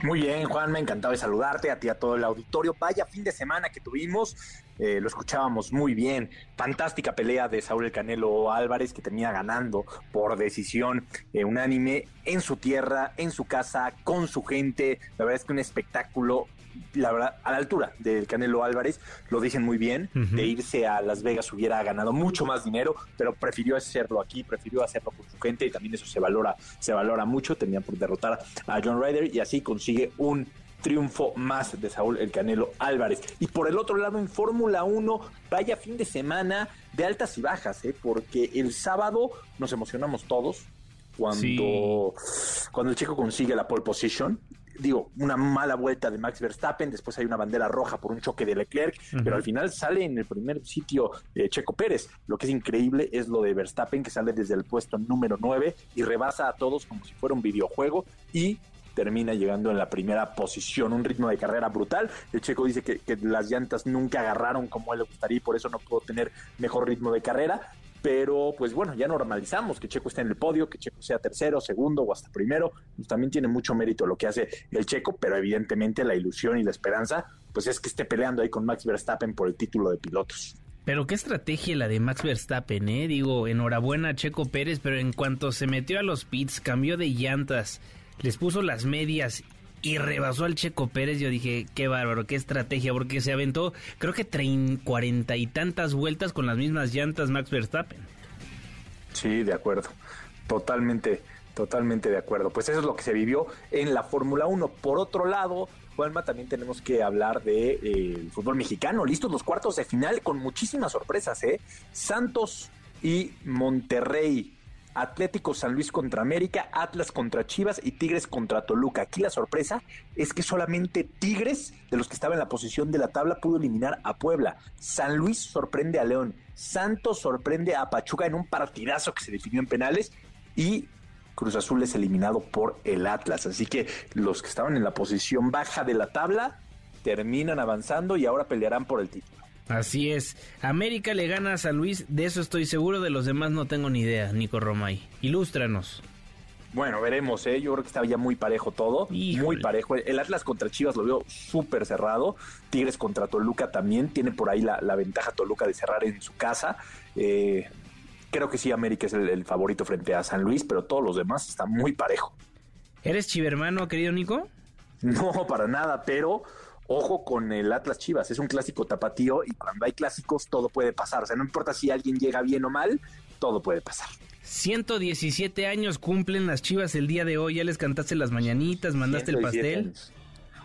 Muy bien, Juan, me encantado de saludarte, a ti, a todo el auditorio. Vaya fin de semana que tuvimos. eh, lo escuchábamos muy bien. Fantástica pelea de Saúl El Canelo Álvarez que termina ganando por decisión eh, unánime en su tierra, en su casa, con su gente. La verdad es que un espectáculo la verdad, a la altura del Canelo Álvarez, lo dicen muy bien, de irse a Las Vegas hubiera ganado mucho más dinero, pero prefirió hacerlo aquí, prefirió hacerlo con su gente y también eso se valora, se valora mucho, tenía por derrotar a John Ryder y así consigue un triunfo más de Saúl El Canelo Álvarez. Y por el otro lado, en Fórmula 1, vaya fin de semana de altas y bajas, ¿eh? porque el sábado nos emocionamos todos cuando, cuando el chico consigue la pole position digo, una mala vuelta de Max Verstappen, después hay una bandera roja por un choque de Leclerc, pero al final sale en el primer sitio eh, Checo Pérez. Lo que es increíble es lo de Verstappen, que sale desde el puesto número 9 y rebasa a todos como si fuera un videojuego y termina llegando en la primera posición, un ritmo de carrera brutal. El checo dice que, que, las llantas nunca agarraron como él le gustaría y por eso no pudo tener mejor ritmo de carrera pero pues bueno, ya normalizamos que Checo esté en el podio, que Checo sea tercero, segundo o hasta primero, pues también tiene mucho mérito lo que hace el Checo, pero evidentemente la ilusión y la esperanza, pues es que esté peleando ahí con Max Verstappen por el título de pilotos. Pero qué estrategia la de Max Verstappen, ¿eh? Digo, enhorabuena a Checo Pérez, pero en cuanto se metió a los pits, cambió de llantas, les puso las medias y rebasó al Checo Pérez. Yo dije, qué bárbaro, qué estrategia, porque se aventó, creo que cuarenta y tantas vueltas con las mismas llantas Max Verstappen. Sí, de acuerdo. Totalmente, totalmente de acuerdo. Pues eso es lo que se vivió en la Fórmula 1. Por otro lado, Juanma, también tenemos que hablar de eh, fútbol mexicano. Listos los cuartos de final con muchísimas sorpresas, ¿eh? Santos y Monterrey Atlético San Luis contra América, Atlas contra Chivas y Tigres contra Toluca. Aquí la sorpresa es que solamente Tigres, de los que estaban en la posición de la tabla, pudo eliminar a Puebla. San Luis sorprende a León. Santos sorprende a Pachuca en un partidazo que se definió en penales y Cruz Azul es eliminado por el Atlas. Así que los que estaban en la posición baja de la tabla terminan avanzando y ahora pelearán por el título. Así es. América le gana a San Luis, de eso estoy seguro, de los demás no tengo ni idea, Nico Romay. Ilústranos. Bueno, veremos, ¿eh? Yo creo que estaba ya muy parejo todo. Muy parejo. El Atlas contra Chivas lo veo súper cerrado. Tigres contra Toluca también. Tiene por ahí la, ventaja Toluca de cerrar en su casa. Eh, creo que sí, América es el, el, favorito frente a San Luis, pero todos los demás están muy parejo. ¿Eres chivermano, querido Nico? No, para nada, pero ojo con el Atlas Chivas, es un clásico tapatío y cuando hay clásicos todo puede pasar, o sea, no importa si alguien llega bien o mal, todo puede pasar. 117 años cumplen las Chivas el día de hoy, ya les cantaste las mañanitas, mandaste el pastel.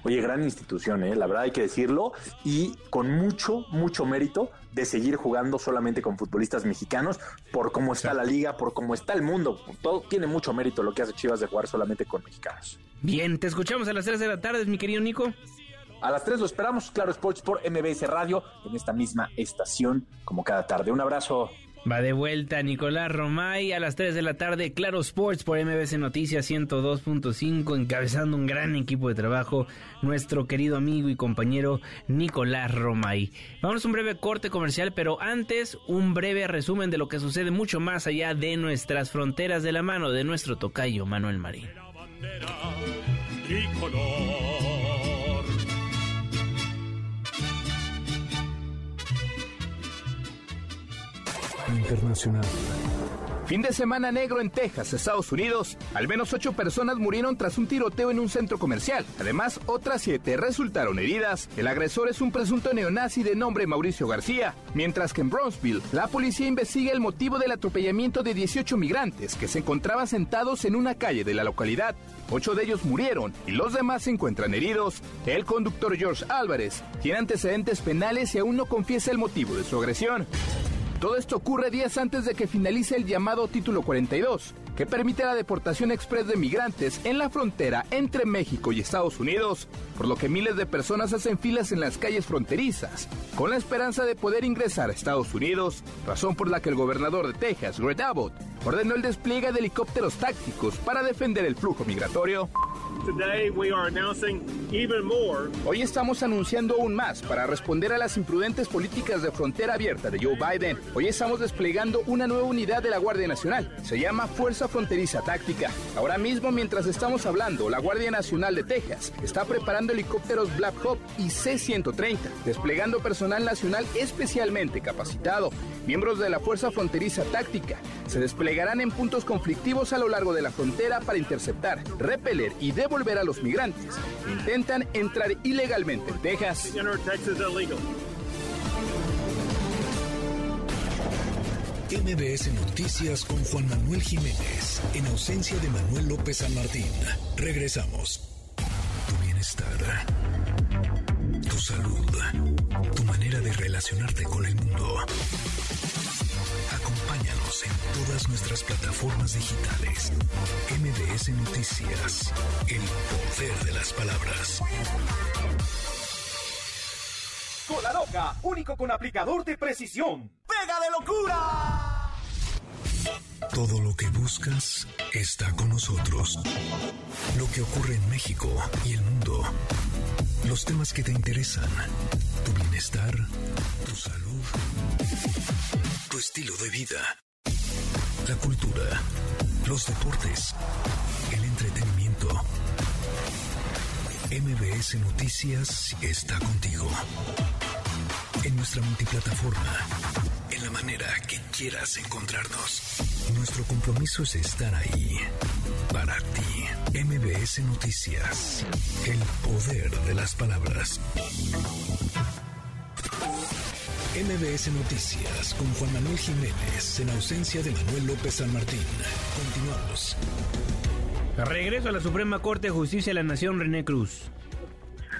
Oye, gran institución, ¿eh? la verdad hay que decirlo, y con mucho, mucho mérito de seguir jugando solamente con futbolistas mexicanos, por cómo está la liga, por cómo está el mundo. Todo tiene mucho mérito lo que hace Chivas de jugar solamente con mexicanos. Bien, te escuchamos a las 3 de la tarde, mi querido Nico. A las 3 lo esperamos, Claro Sports por MBS Radio, en esta misma estación, como cada tarde. Un abrazo. Va de vuelta Nicolás Romay a las 3 de la tarde, Claro Sports por MBC Noticias 102.5, encabezando un gran equipo de trabajo, nuestro querido amigo y compañero Nicolás Romay. Vamos a un breve corte comercial, pero antes un breve resumen de lo que sucede mucho más allá de nuestras fronteras de la mano de nuestro tocayo Manuel Marín. Internacional. Fin de semana negro en Texas, Estados Unidos. Al menos ocho personas murieron tras un tiroteo en un centro comercial. Además, otras siete resultaron heridas. El agresor es un presunto neonazi de nombre Mauricio García. Mientras que en Brownsville, la policía investiga el motivo del atropellamiento de 18 migrantes que se encontraban sentados en una calle de la localidad. Ocho de ellos murieron y los demás se encuentran heridos. El conductor George Álvarez tiene antecedentes penales y aún no confiesa el motivo de su agresión. Todo esto ocurre días antes de que finalice el llamado Título 42, que permite la deportación express de migrantes en la frontera entre México y Estados Unidos, por lo que miles de personas hacen filas en las calles fronterizas, con la esperanza de poder ingresar a Estados Unidos, razón por la que el gobernador de Texas, Greg Abbott, ordenó el despliegue de helicópteros tácticos para defender el flujo migratorio. Hoy estamos anunciando aún más para responder a las imprudentes políticas de frontera abierta de Joe Biden. Hoy estamos desplegando una nueva unidad de la Guardia Nacional. Se llama Fuerza Fronteriza Táctica. Ahora mismo, mientras estamos hablando, la Guardia Nacional de Texas está preparando helicópteros Black Hawk y C-130, desplegando personal nacional especialmente capacitado. Miembros de la Fuerza Fronteriza Táctica se desplegarán en puntos conflictivos a lo largo de la frontera para interceptar, repeler y devolver a los migrantes que intentan entrar ilegalmente en Texas. MBS Noticias con Juan Manuel Jiménez, en ausencia de Manuel López San Martín. Regresamos. Tu bienestar, tu salud, tu manera de relacionarte con el mundo. Acompáñanos en todas nuestras plataformas digitales. MBS Noticias, el poder de las palabras. Cola Loca, único con aplicador de precisión. ¡Pega de locura! Todo lo que buscas está con nosotros. Lo que ocurre en México y el mundo. Los temas que te interesan. Tu bienestar, tu salud, estilo de vida. La cultura, los deportes, el entretenimiento. MBS Noticias está contigo. En nuestra multiplataforma, en la manera que quieras encontrarnos. Nuestro compromiso es estar ahí para ti. MBS Noticias, el poder de las palabras. MBS Noticias con Juan Manuel Jiménez en ausencia de Manuel López San Martín. Continuamos. Regreso a la Suprema Corte de Justicia de la Nación, René Cruz.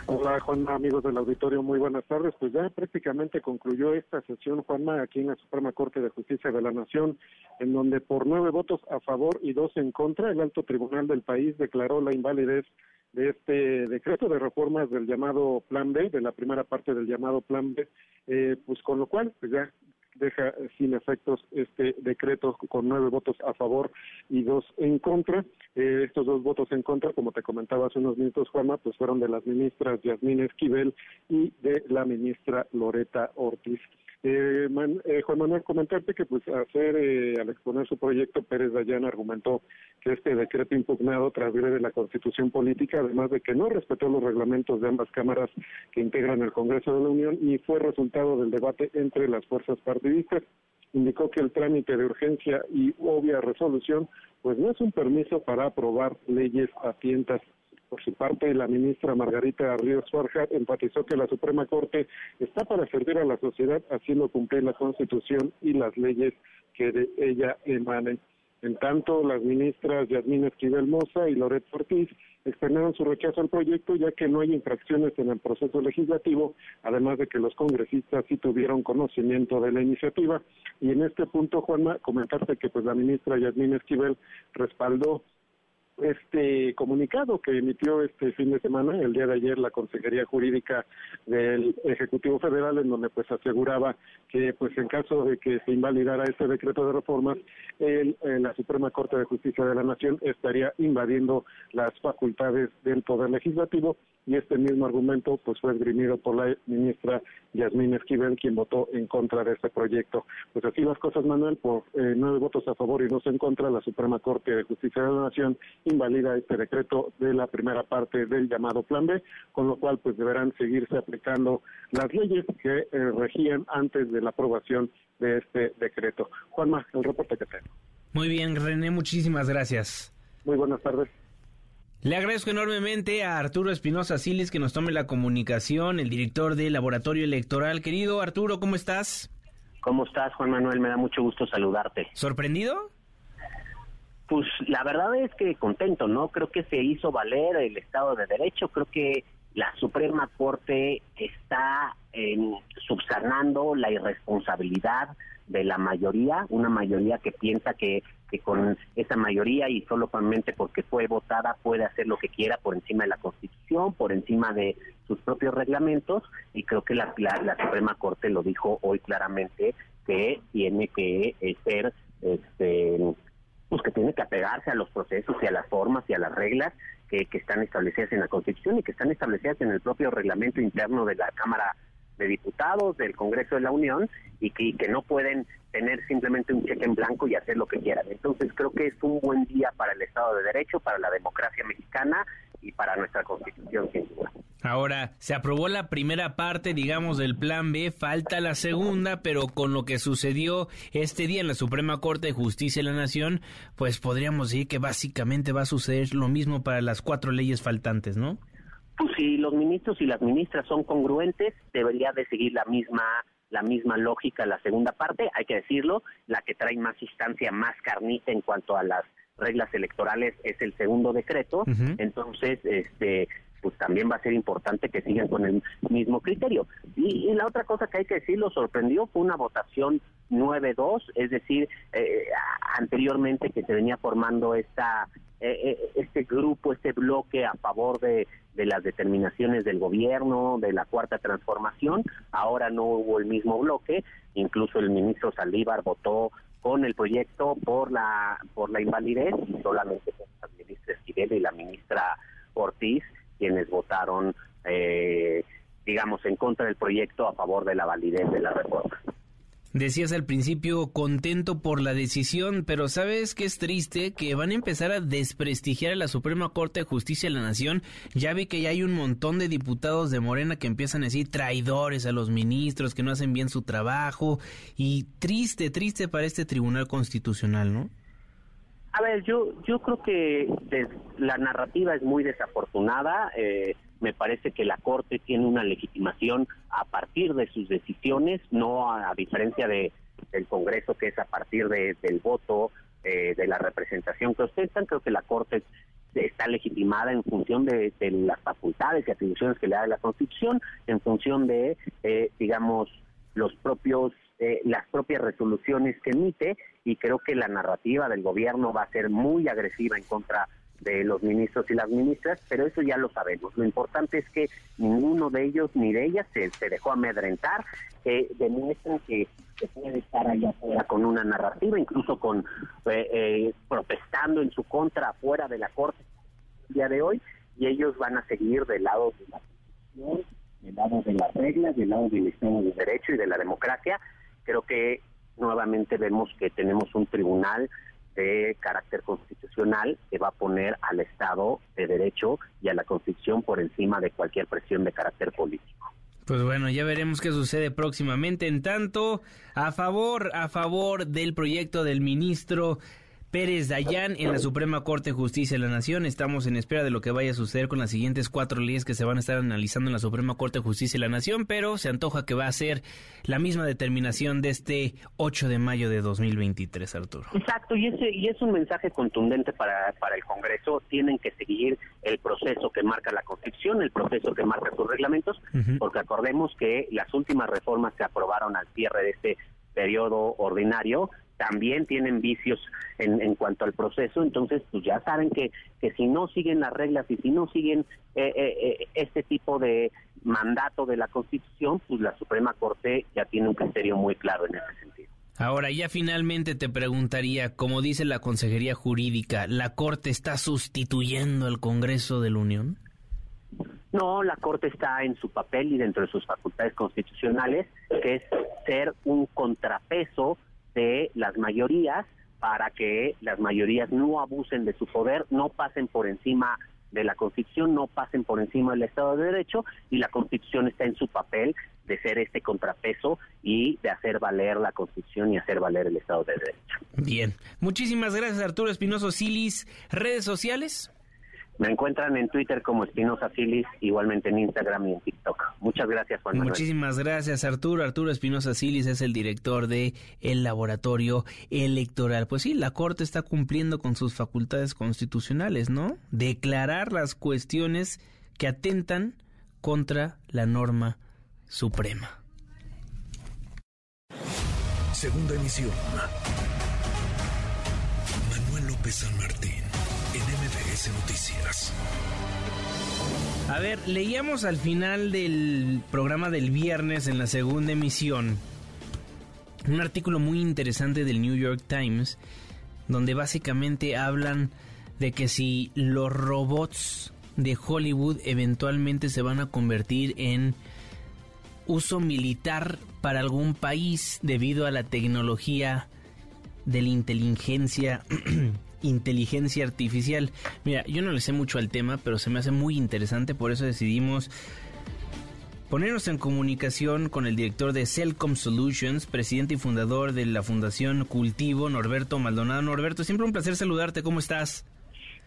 Hola Juanma, amigos del auditorio, muy buenas tardes. Pues ya prácticamente concluyó esta sesión, Juanma, aquí en la Suprema Corte de Justicia de la Nación, en donde por nueve votos a favor y dos en contra, el alto tribunal del país declaró la invalidez de este decreto de reformas del llamado Plan B, de la primera parte del llamado Plan B, eh, pues con lo cual pues ya deja sin efectos este decreto con nueve votos a favor y dos en contra. Eh, estos dos votos en contra, como te comentaba hace unos minutos, Juanma, pues fueron de las ministras Yasmín Esquivel y de la ministra Loreta Ortiz. Eh, eh, Juan Manuel, comentarte que pues hacer, eh, al exponer su proyecto, Pérez Dayana argumentó que este decreto impugnado transgrede la constitución política, además de que no respetó los reglamentos de ambas cámaras que integran el Congreso de la Unión y fue resultado del debate entre las fuerzas partidistas. Indicó que el trámite de urgencia y obvia resolución pues no es un permiso para aprobar leyes a tientas por su parte, la ministra Margarita Ríos Farja enfatizó que la Suprema Corte está para servir a la sociedad, haciendo cumplir la Constitución y las leyes que de ella emanen. En tanto, las ministras Yasmín Esquivel Moza y Loret Ortiz externaron su rechazo al proyecto ya que no hay infracciones en el proceso legislativo, además de que los congresistas sí tuvieron conocimiento de la iniciativa. Y en este punto, Juanma, comentarte que pues la ministra Yasmín Esquivel respaldó este comunicado que emitió este fin de semana, el día de ayer, la Consejería Jurídica del Ejecutivo Federal, en donde pues aseguraba que pues en caso de que se invalidara este decreto de reformas, el, eh, la Suprema Corte de Justicia de la Nación estaría invadiendo las facultades del Poder Legislativo y este mismo argumento pues fue esgrimido por la ministra Yasmín Esquivel, quien votó en contra de este proyecto. Pues así las cosas, Manuel, por eh, nueve votos a favor y dos en contra, la Suprema Corte de Justicia de la Nación invalida este decreto de la primera parte del llamado Plan B, con lo cual pues deberán seguirse aplicando las leyes que eh, regían antes de la aprobación de este decreto. Juanma, el reporte que tengo. Muy bien, René, muchísimas gracias. Muy buenas tardes. Le agradezco enormemente a Arturo Espinosa Siles que nos tome la comunicación, el director del Laboratorio Electoral. Querido Arturo, ¿cómo estás? ¿Cómo estás, Juan Manuel? Me da mucho gusto saludarte. ¿Sorprendido? Pues la verdad es que contento, ¿no? Creo que se hizo valer el Estado de Derecho, creo que la Suprema Corte está en, subsanando la irresponsabilidad de la mayoría, una mayoría que piensa que, que con esa mayoría y solamente porque fue votada puede hacer lo que quiera por encima de la Constitución, por encima de sus propios reglamentos y creo que la, la, la Suprema Corte lo dijo hoy claramente que tiene que ser este pues que tiene que apegarse a los procesos y a las formas y a las reglas que, están establecidas en la Constitución y que están establecidas en el propio reglamento interno de la Cámara de Diputados, del Congreso de la Unión, y que, no pueden tener simplemente un cheque en blanco y hacer lo que quieran. Entonces creo que es un buen día para el Estado de Derecho, para la democracia mexicana y para nuestra Constitución, sin. Ahora, se aprobó la primera parte, digamos, del Plan B, falta la segunda, pero con lo que sucedió este día en la Suprema Corte de Justicia de la Nación, pues podríamos decir que básicamente va a suceder lo mismo para las cuatro leyes faltantes, ¿no? Pues si los ministros y las ministras son congruentes, debería de seguir la misma la misma lógica la segunda parte, hay que decirlo, la que trae más instancia, más carnita en cuanto a las reglas electorales es el segundo decreto, entonces este pues también va a ser importante que sigan con el mismo criterio. Y, la otra cosa que hay que decir, lo sorprendió, fue una votación 9-2, es decir, eh, anteriormente que se venía formando esta eh, eh, este grupo, este bloque a favor de, de las determinaciones del gobierno, de la cuarta transformación, ahora no hubo el mismo bloque, incluso el ministro Saldívar votó con el proyecto por la por la invalidez y solamente la ministra Esquivel y la ministra Ortiz quienes votaron, eh, digamos, en contra del proyecto a favor de la validez de la reforma. Decías al principio contento por la decisión, pero sabes que es triste que van a empezar a desprestigiar a la Suprema Corte de Justicia de la Nación. Ya vi que ya hay un montón de diputados de Morena que empiezan a decir traidores a los ministros, que no hacen bien su trabajo. Y triste, triste para este Tribunal Constitucional, ¿no? A ver, yo, yo creo que la narrativa es muy desafortunada. Eh, me parece que la Corte tiene una legitimación a partir de sus decisiones, no a, diferencia de, del Congreso, que es a partir de, del voto, eh, de la representación que ostentan. Creo que la Corte está legitimada en función de, las facultades y atribuciones que le da la Constitución, en función de, eh, digamos, los propios eh, las propias resoluciones que emite y creo que la narrativa del gobierno va a ser muy agresiva en contra de los ministros y las ministras, pero eso ya lo sabemos. Lo importante es que ninguno de ellos ni de ellas se, dejó amedrentar, que demuestran que se puede estar allá afuera con una narrativa, incluso con eh, eh, protestando en su contra afuera de la Corte el día de hoy, y ellos van a seguir del lado de la del lado de las reglas, del lado del Estado de Derecho y de la democracia, creo que nuevamente vemos que tenemos un tribunal de carácter constitucional que va a poner al Estado de Derecho y a la Constitución por encima de cualquier presión de carácter político. Pues bueno, ya veremos qué sucede próximamente. En tanto, a favor, a favor del proyecto del ministro Pérez Dayán en la Suprema Corte de Justicia de la Nación. Estamos en espera de lo que vaya a suceder con las siguientes cuatro leyes que se van a estar analizando en la Suprema Corte de Justicia de la Nación, pero se antoja que va a ser la misma determinación de este 8 de mayo de 2023, Arturo. Exacto, y, ese, y es un mensaje contundente para, para el Congreso. Tienen que seguir el proceso que marca la Constitución, el proceso que marca sus reglamentos, porque acordemos que las últimas reformas que aprobaron al cierre de este periodo ordinario también tienen vicios en, en, cuanto al proceso, entonces pues ya saben que, que si no siguen las reglas y si no siguen eh, eh, eh, este tipo de mandato de la Constitución, pues la Suprema Corte ya tiene un criterio muy claro en ese sentido. Ahora ya finalmente te preguntaría, como dice la Consejería Jurídica, ¿la Corte está sustituyendo al Congreso de la Unión? No, la Corte está en su papel y dentro de sus facultades constitucionales, que es ser un contrapeso de las mayorías para que las mayorías no abusen de su poder, no pasen por encima de la Constitución, no pasen por encima del Estado de Derecho y la Constitución está en su papel de ser este contrapeso y de hacer valer la Constitución y hacer valer el Estado de Derecho. Bien, muchísimas gracias Arturo Espinoso Silis. ¿Redes sociales? Me encuentran en Twitter como Espinosa Silis, igualmente en Instagram y en TikTok. Muchas gracias, Juan Manuel. Muchísimas gracias, Arturo. Arturo Espinosa Silis es el director de el Laboratorio Electoral. Pues sí, la Corte está cumpliendo con sus facultades constitucionales, ¿no? Declarar las cuestiones que atentan contra la norma suprema. Segunda emisión. Manuel López San Martín. Noticias. A ver, leíamos al final del programa del viernes en la segunda emisión un artículo muy interesante del New York Times donde básicamente hablan de que si los robots de Hollywood eventualmente se van a convertir en uso militar para algún país debido a la tecnología de la inteligencia inteligencia artificial. Mira, yo no le sé mucho al tema, pero se me hace muy interesante, por eso decidimos ponernos en comunicación con el director de Celcom Solutions, presidente y fundador de la Fundación Cultivo, Norberto Maldonado. Norberto, siempre un placer saludarte, ¿cómo estás?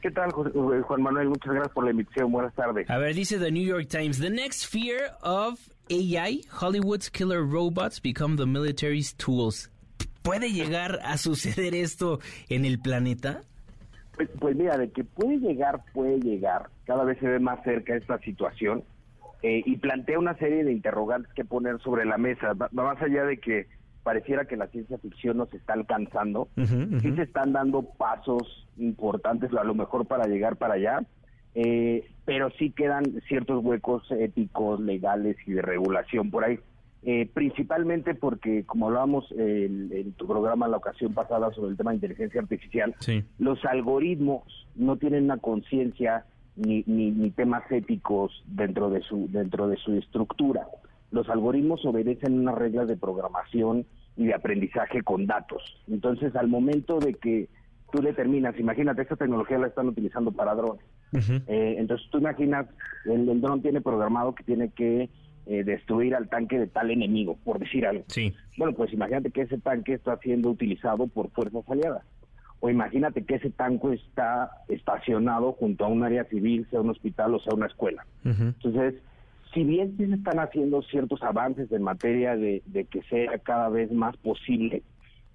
¿Qué tal, eh, Juan Manuel? Muchas gracias por la invitación. Buenas tardes. A ver, dice The New York Times, The next fear of AI, Hollywood's killer robots become the military's tools. ¿Puede llegar a suceder esto en el planeta? Pues, pues, mira, de que puede llegar, puede llegar. Cada vez se ve más cerca esta situación eh, y plantea una serie de interrogantes que poner sobre la mesa. Va, más allá de que pareciera que la ciencia ficción nos está alcanzando, sí se están dando pasos importantes, a lo mejor para llegar para allá, eh, pero sí quedan ciertos huecos éticos, legales y de regulación por ahí. Eh, principalmente porque, como hablábamos en, tu programa la ocasión pasada sobre el tema de inteligencia artificial, los algoritmos no tienen una conciencia ni, ni, temas éticos dentro de su dentro de su estructura. Los algoritmos obedecen unas reglas de programación y de aprendizaje con datos. Entonces, al momento de que tú determinas, imagínate, esta tecnología la están utilizando para drones. Eh, entonces, tú imaginas, el, el dron tiene programado que tiene que eh, destruir al tanque de tal enemigo, por decir algo. Sí. Bueno, pues imagínate que ese tanque está siendo utilizado por fuerzas aliadas. O imagínate que ese tanque está estacionado junto a un área civil, sea un hospital o sea una escuela. Entonces, si bien se están haciendo ciertos avances en materia de, que sea cada vez más posible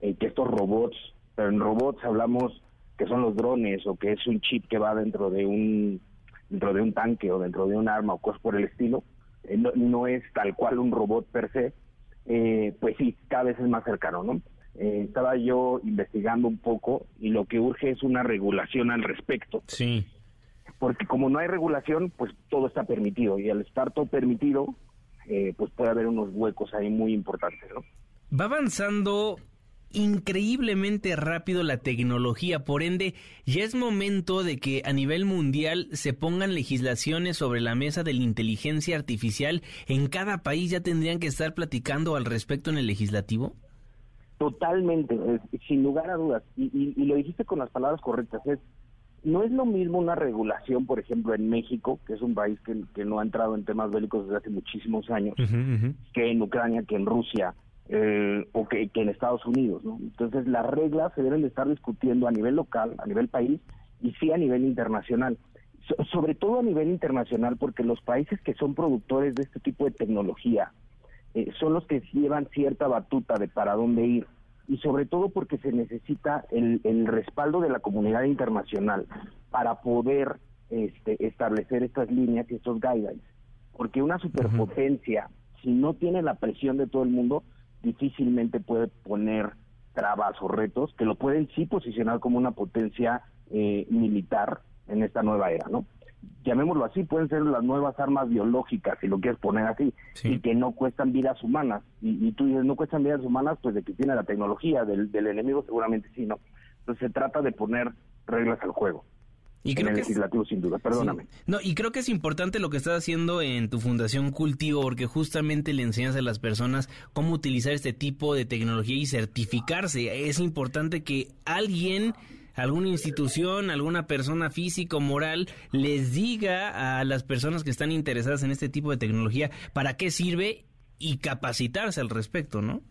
eh, que estos robots, pero en robots hablamos que son los drones o que es un chip que va dentro de un dentro de un tanque o dentro de un arma o cosas por el estilo, eh, no, es tal cual un robot per se, eh, pues sí, cada vez es más cercano, ¿no? Eh, estaba yo investigando un poco y lo que urge es una regulación al respecto. Sí. Porque como no hay regulación, pues todo está permitido y al estar todo permitido, pues puede haber unos huecos ahí muy importantes, ¿no? Va avanzando increíblemente rápido la tecnología, por ende ya es momento de que a nivel mundial se pongan legislaciones sobre la mesa de la inteligencia artificial. ¿En cada país ya tendrían que estar platicando al respecto en el legislativo? Totalmente, sin lugar a dudas. Y, lo dijiste con las palabras correctas. Es, no es lo mismo una regulación, por ejemplo, en México, que es un país que, no ha entrado en temas bélicos desde hace muchísimos años, que en Ucrania, que en Rusia, eh, o que, en Estados Unidos. ¿no? Entonces las reglas se deben de estar discutiendo a nivel local, a nivel país y sí a nivel internacional. sobre todo a nivel internacional porque los países que son productores de este tipo de tecnología eh, son los que llevan cierta batuta de para dónde ir y sobre todo porque se necesita el, el respaldo de la comunidad internacional para poder este, establecer estas líneas y estos guidelines. Porque una superpotencia, si no tiene la presión de todo el mundo, difícilmente puede poner trabas o retos que lo pueden sí posicionar como una potencia eh, militar en esta nueva era, ¿no? Llamémoslo así, pueden ser las nuevas armas biológicas, si lo quieres poner así, y que no cuestan vidas humanas. Y, tú dices, no cuestan vidas humanas, pues de que tiene la tecnología del, del enemigo, seguramente sí, ¿no? Entonces se trata de poner reglas al juego. Y creo que legislativo, sin duda, perdóname. No, y creo que es importante lo que estás haciendo en tu Fundación Cultivo, porque justamente le enseñas a las personas cómo utilizar este tipo de tecnología y certificarse. Es importante que alguien alguna institución, alguna persona física o moral les diga a las personas que están interesadas en este tipo de tecnología para qué sirve y capacitarse al respecto, ¿no?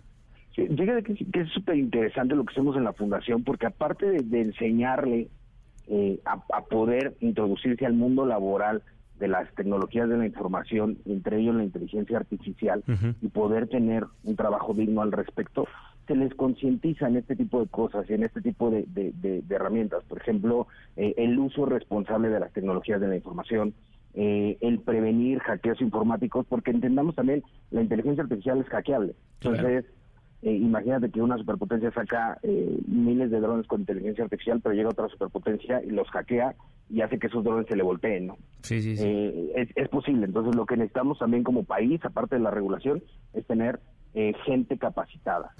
Sí, fíjate que, es súper interesante lo que hacemos en la fundación, porque aparte de enseñarle eh, a, poder introducirse al mundo laboral de las tecnologías de la información, entre ellos la inteligencia artificial, y poder tener un trabajo digno al respecto, se les concientiza en este tipo de cosas y en este tipo de, herramientas. Por ejemplo, eh, el uso responsable de las tecnologías de la información, eh, el prevenir hackeos informáticos, porque entendamos también, la inteligencia artificial es hackeable. Entonces, eh, imagínate que una superpotencia saca eh, miles de drones con inteligencia artificial, pero llega otra superpotencia y los hackea y hace que esos drones se le volteen, ¿no? Sí, sí, sí. Eh, es, posible. Entonces, lo que necesitamos también como país, aparte de la regulación, es tener gente capacitada,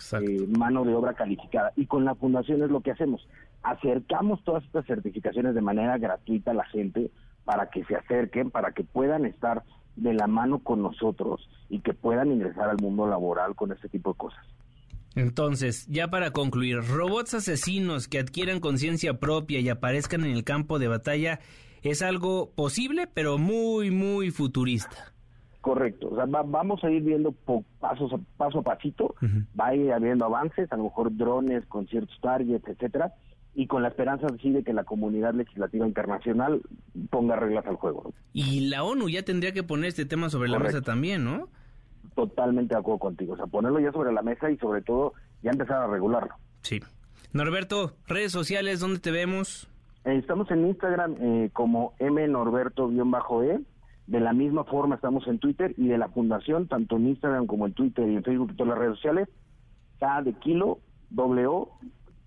mano de obra calificada. Y con la fundación es lo que hacemos. acercamos todas estas certificaciones de manera gratuita a la gente para que se acerquen, para que puedan estar de la mano con nosotros y que puedan ingresar al mundo laboral con este tipo de cosas. Entonces, ya para concluir, robots asesinos que adquieran conciencia propia y aparezcan en el campo de batalla es algo posible, pero muy, muy futurista. Correcto, o sea, vamos a ir viendo pasos, paso a pasito, va a ir habiendo avances, a lo mejor drones con ciertos targets, etcétera, y con la esperanza así de que la comunidad legislativa internacional ponga reglas al juego. Y la ONU ya tendría que poner este tema sobre la mesa también, ¿no? Totalmente de acuerdo contigo, o sea, ponerlo ya sobre la mesa y sobre todo ya empezar a regularlo. Sí. Norberto, redes sociales, ¿dónde te vemos? Eh, estamos en Instagram eh, como mnorberto-e. De la misma forma estamos en Twitter y de la fundación, tanto en Instagram como en Twitter y en Facebook y todas las redes sociales, K de kilo, W,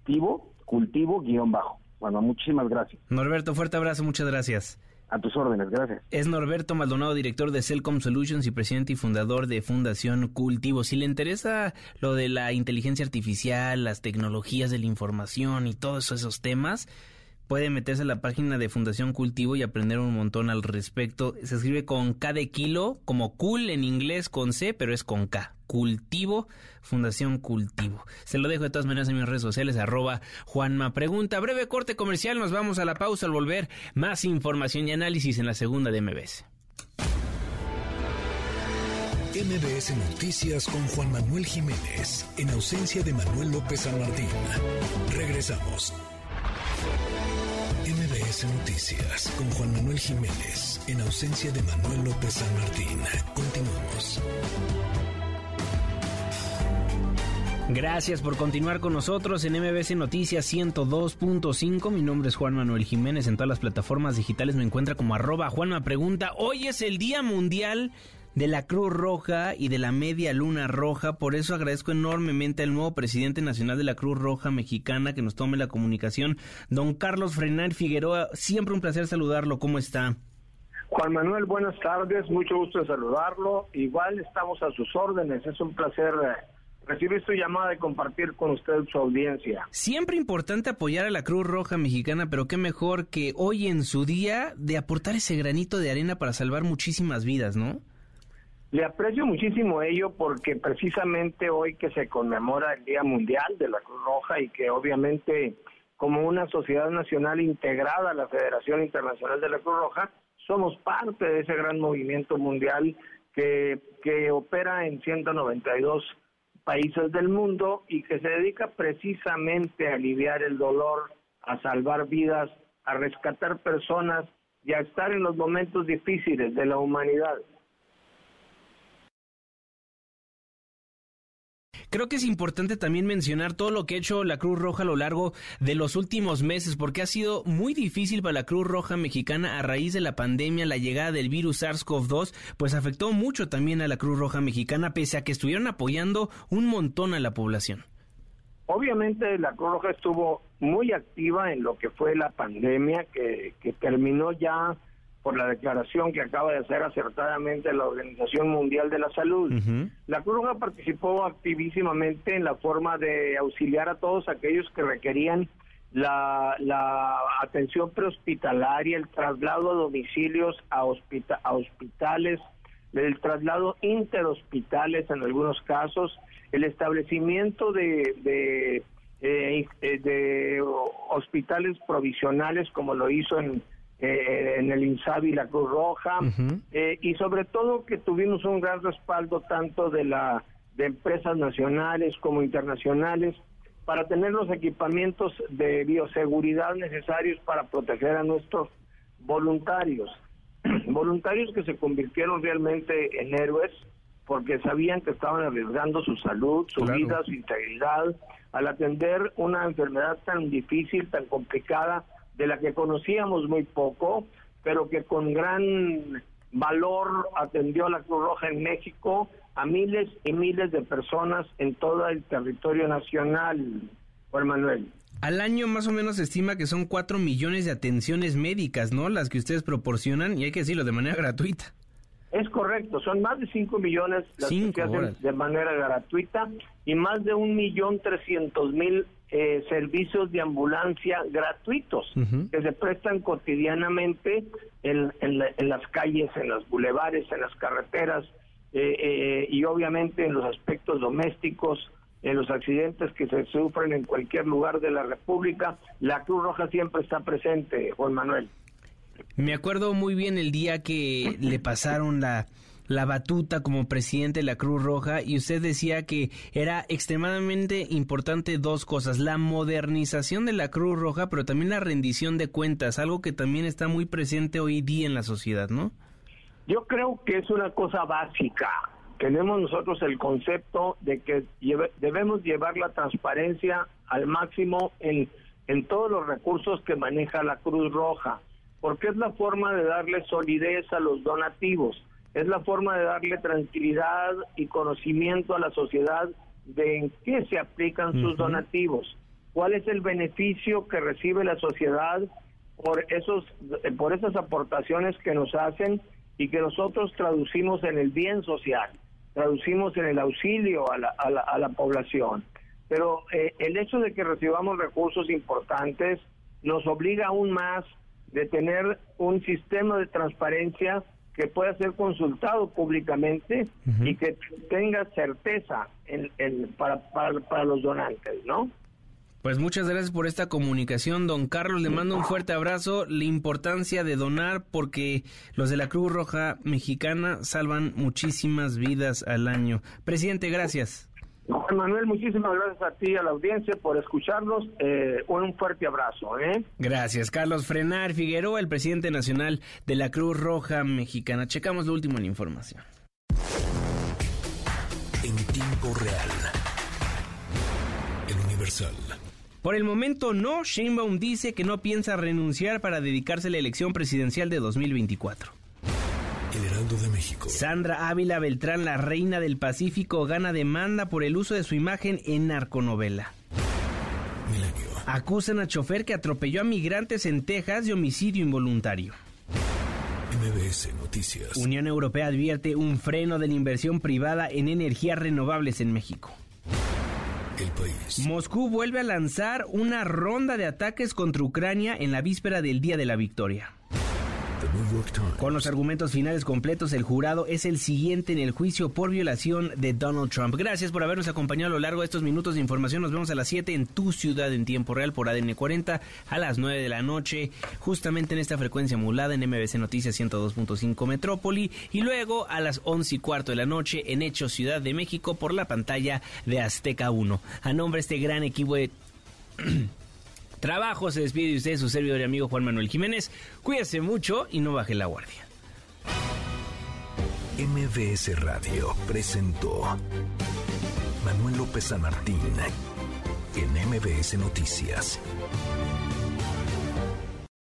tivo, cultivo, guion bajo. Bueno, muchísimas gracias. Norberto, fuerte abrazo, muchas gracias. A tus órdenes, gracias. Es Norberto Maldonado, director de Celcom Solutions y presidente y fundador de Fundación Cultivo. Si le interesa lo de la inteligencia artificial, las tecnologías de la información y todos esos temas, puede meterse a la página de Fundación Cultivo y aprender un montón al respecto. Se escribe con K de kilo, como cool en inglés con C, pero es con K. Cultivo, Fundación Cultivo. Se lo dejo de todas maneras en mis redes sociales, arroba Juanma Pregunta. Breve corte comercial, nos vamos a la pausa al volver. Más información y análisis en la segunda de MBS. MBS Noticias con Juan Manuel Jiménez, en ausencia de Manuel López San Martín. Regresamos. MBS Noticias con Juan Manuel Jiménez, en ausencia de Manuel López San Martín. Continuamos. Gracias por continuar con nosotros en MBC Noticias 102.5. Mi nombre es Juan Manuel Jiménez. En todas las plataformas digitales me encuentra como arroba Juanma Pregunta. Hoy es el Día Mundial de la Cruz Roja y de la Media Luna Roja. Por eso agradezco enormemente al nuevo presidente nacional de la Cruz Roja Mexicana que nos tome la comunicación, don Carlos Frenar Figueroa. Siempre un placer saludarlo. ¿Cómo está? Juan Manuel, buenas tardes. Mucho gusto de saludarlo. Igual estamos a sus órdenes. Es un placer eh, recibir su llamada y compartir con usted su audiencia. Siempre importante apoyar a la Cruz Roja Mexicana, pero qué mejor que hoy en su día de aportar ese granito de arena para salvar muchísimas vidas, ¿no? Le aprecio muchísimo ello porque precisamente hoy que se conmemora el Día Mundial de la Cruz Roja y que obviamente como una sociedad nacional integrada a la Federación Internacional de la Cruz Roja, somos parte de ese gran movimiento mundial que, que opera en 192 países del mundo y que se dedica precisamente a aliviar el dolor, a salvar vidas, a rescatar personas y a estar en los momentos difíciles de la humanidad. Creo que es importante también mencionar todo lo que ha hecho la Cruz Roja a lo largo de los últimos meses, porque ha sido muy difícil para la Cruz Roja mexicana a raíz de la pandemia, la llegada del virus SARS-CoV-2, pues afectó mucho también a la Cruz Roja mexicana, pese a que estuvieron apoyando un montón a la población. Obviamente la Cruz Roja estuvo muy activa en lo que fue la pandemia, que, que terminó ya por la declaración que acaba de hacer acertadamente la Organización Mundial de la Salud. La Cruz Roja participó activísimamente en la forma de auxiliar a todos aquellos que requerían la, la atención prehospitalaria, el traslado a domicilios a, a hospitales, el traslado interhospitales en algunos casos, el establecimiento de, de, eh, eh, de hospitales provisionales como lo hizo en eh, en el INSABI la Cruz Roja. Eh, y sobre todo que tuvimos un gran respaldo tanto de la de empresas nacionales como internacionales para tener los equipamientos de bioseguridad necesarios para proteger a nuestros voluntarios. Voluntarios que se convirtieron realmente en héroes porque sabían que estaban arriesgando su salud, su vida, su integridad al atender una enfermedad tan difícil, tan complicada de la que conocíamos muy poco, pero que con gran valor atendió a la Cruz Roja en México a miles y miles de personas en todo el territorio nacional, Juan Manuel. Al año más o menos se estima que son cuatro millones de atenciones médicas, ¿no? Las que ustedes proporcionan, y hay que decirlo de manera gratuita. Es correcto, son más de 5 millones las que se hacen de manera gratuita y más de un millón trescientos mil eh, servicios de ambulancia gratuitos que se prestan cotidianamente en, las calles, en los bulevares, en las carreteras eh, eh, y obviamente en los aspectos domésticos, en los accidentes que se sufren en cualquier lugar de la República. La Cruz Roja siempre está presente, Juan Manuel. Me acuerdo muy bien el día que le pasaron la la batuta como presidente de la Cruz Roja y usted decía que era extremadamente importante dos cosas, la modernización de la Cruz Roja, pero también la rendición de cuentas, algo que también está muy presente hoy día en la sociedad, ¿no? Yo creo que es una cosa básica. Tenemos nosotros el concepto de que debemos llevar la transparencia al máximo en, en todos los recursos que maneja la Cruz Roja, porque es la forma de darle solidez a los donativos es la forma de darle tranquilidad y conocimiento a la sociedad de en qué se aplican sus donativos, cuál es el beneficio que recibe la sociedad por esos por esas aportaciones que nos hacen y que nosotros traducimos en el bien social, traducimos en el auxilio a la, a la, población. Pero eh, el hecho de que recibamos recursos importantes nos obliga aún más de tener un sistema de transparencia que pueda ser consultado públicamente y que tenga certeza en, para, para, los donantes, ¿no? Pues muchas gracias por esta comunicación, don Carlos. Le mando un fuerte abrazo. La importancia de donar porque los de la Cruz Roja Mexicana salvan muchísimas vidas al año. Presidente, gracias. Juan Manuel, muchísimas gracias a ti, a la audiencia, por escucharnos. Eh, un fuerte abrazo. ¿eh? Gracias, Carlos Frenar Figueroa, el presidente nacional de la Cruz Roja Mexicana. Checamos lo último en la información. En tiempo real. El Universal. Por el momento no, Sheinbaum dice que no piensa renunciar para dedicarse a la elección presidencial de 2024. El Heraldo de México. Sandra Ávila Beltrán, la reina del Pacífico, gana demanda por el uso de su imagen en narconovela. Milenio. Acusan a chofer que atropelló a migrantes en Texas de homicidio involuntario. MBS Noticias. Unión Europea advierte un freno de la inversión privada en energías renovables en México. El país. Moscú vuelve a lanzar una ronda de ataques contra Ucrania en la víspera del Día de la Victoria. Con los argumentos finales completos, el jurado es el siguiente en el juicio por violación de Donald Trump. Gracias por habernos acompañado a lo largo de estos minutos de información. Nos vemos a las 7 en tu ciudad en tiempo real por ADN 40 a las 9 de la noche, justamente en esta frecuencia modulada en MBC Noticias 102.5 Metrópoli y luego a las 11 y cuarto de la noche en Hechos Ciudad de México por la pantalla de Azteca 1. A nombre de este gran equipo de... trabajo. Se despide de usted su servidor y amigo Juan Manuel Jiménez. Cuídese mucho y no baje la guardia. MBS Radio presentó Manuel López San Martín en MBS Noticias.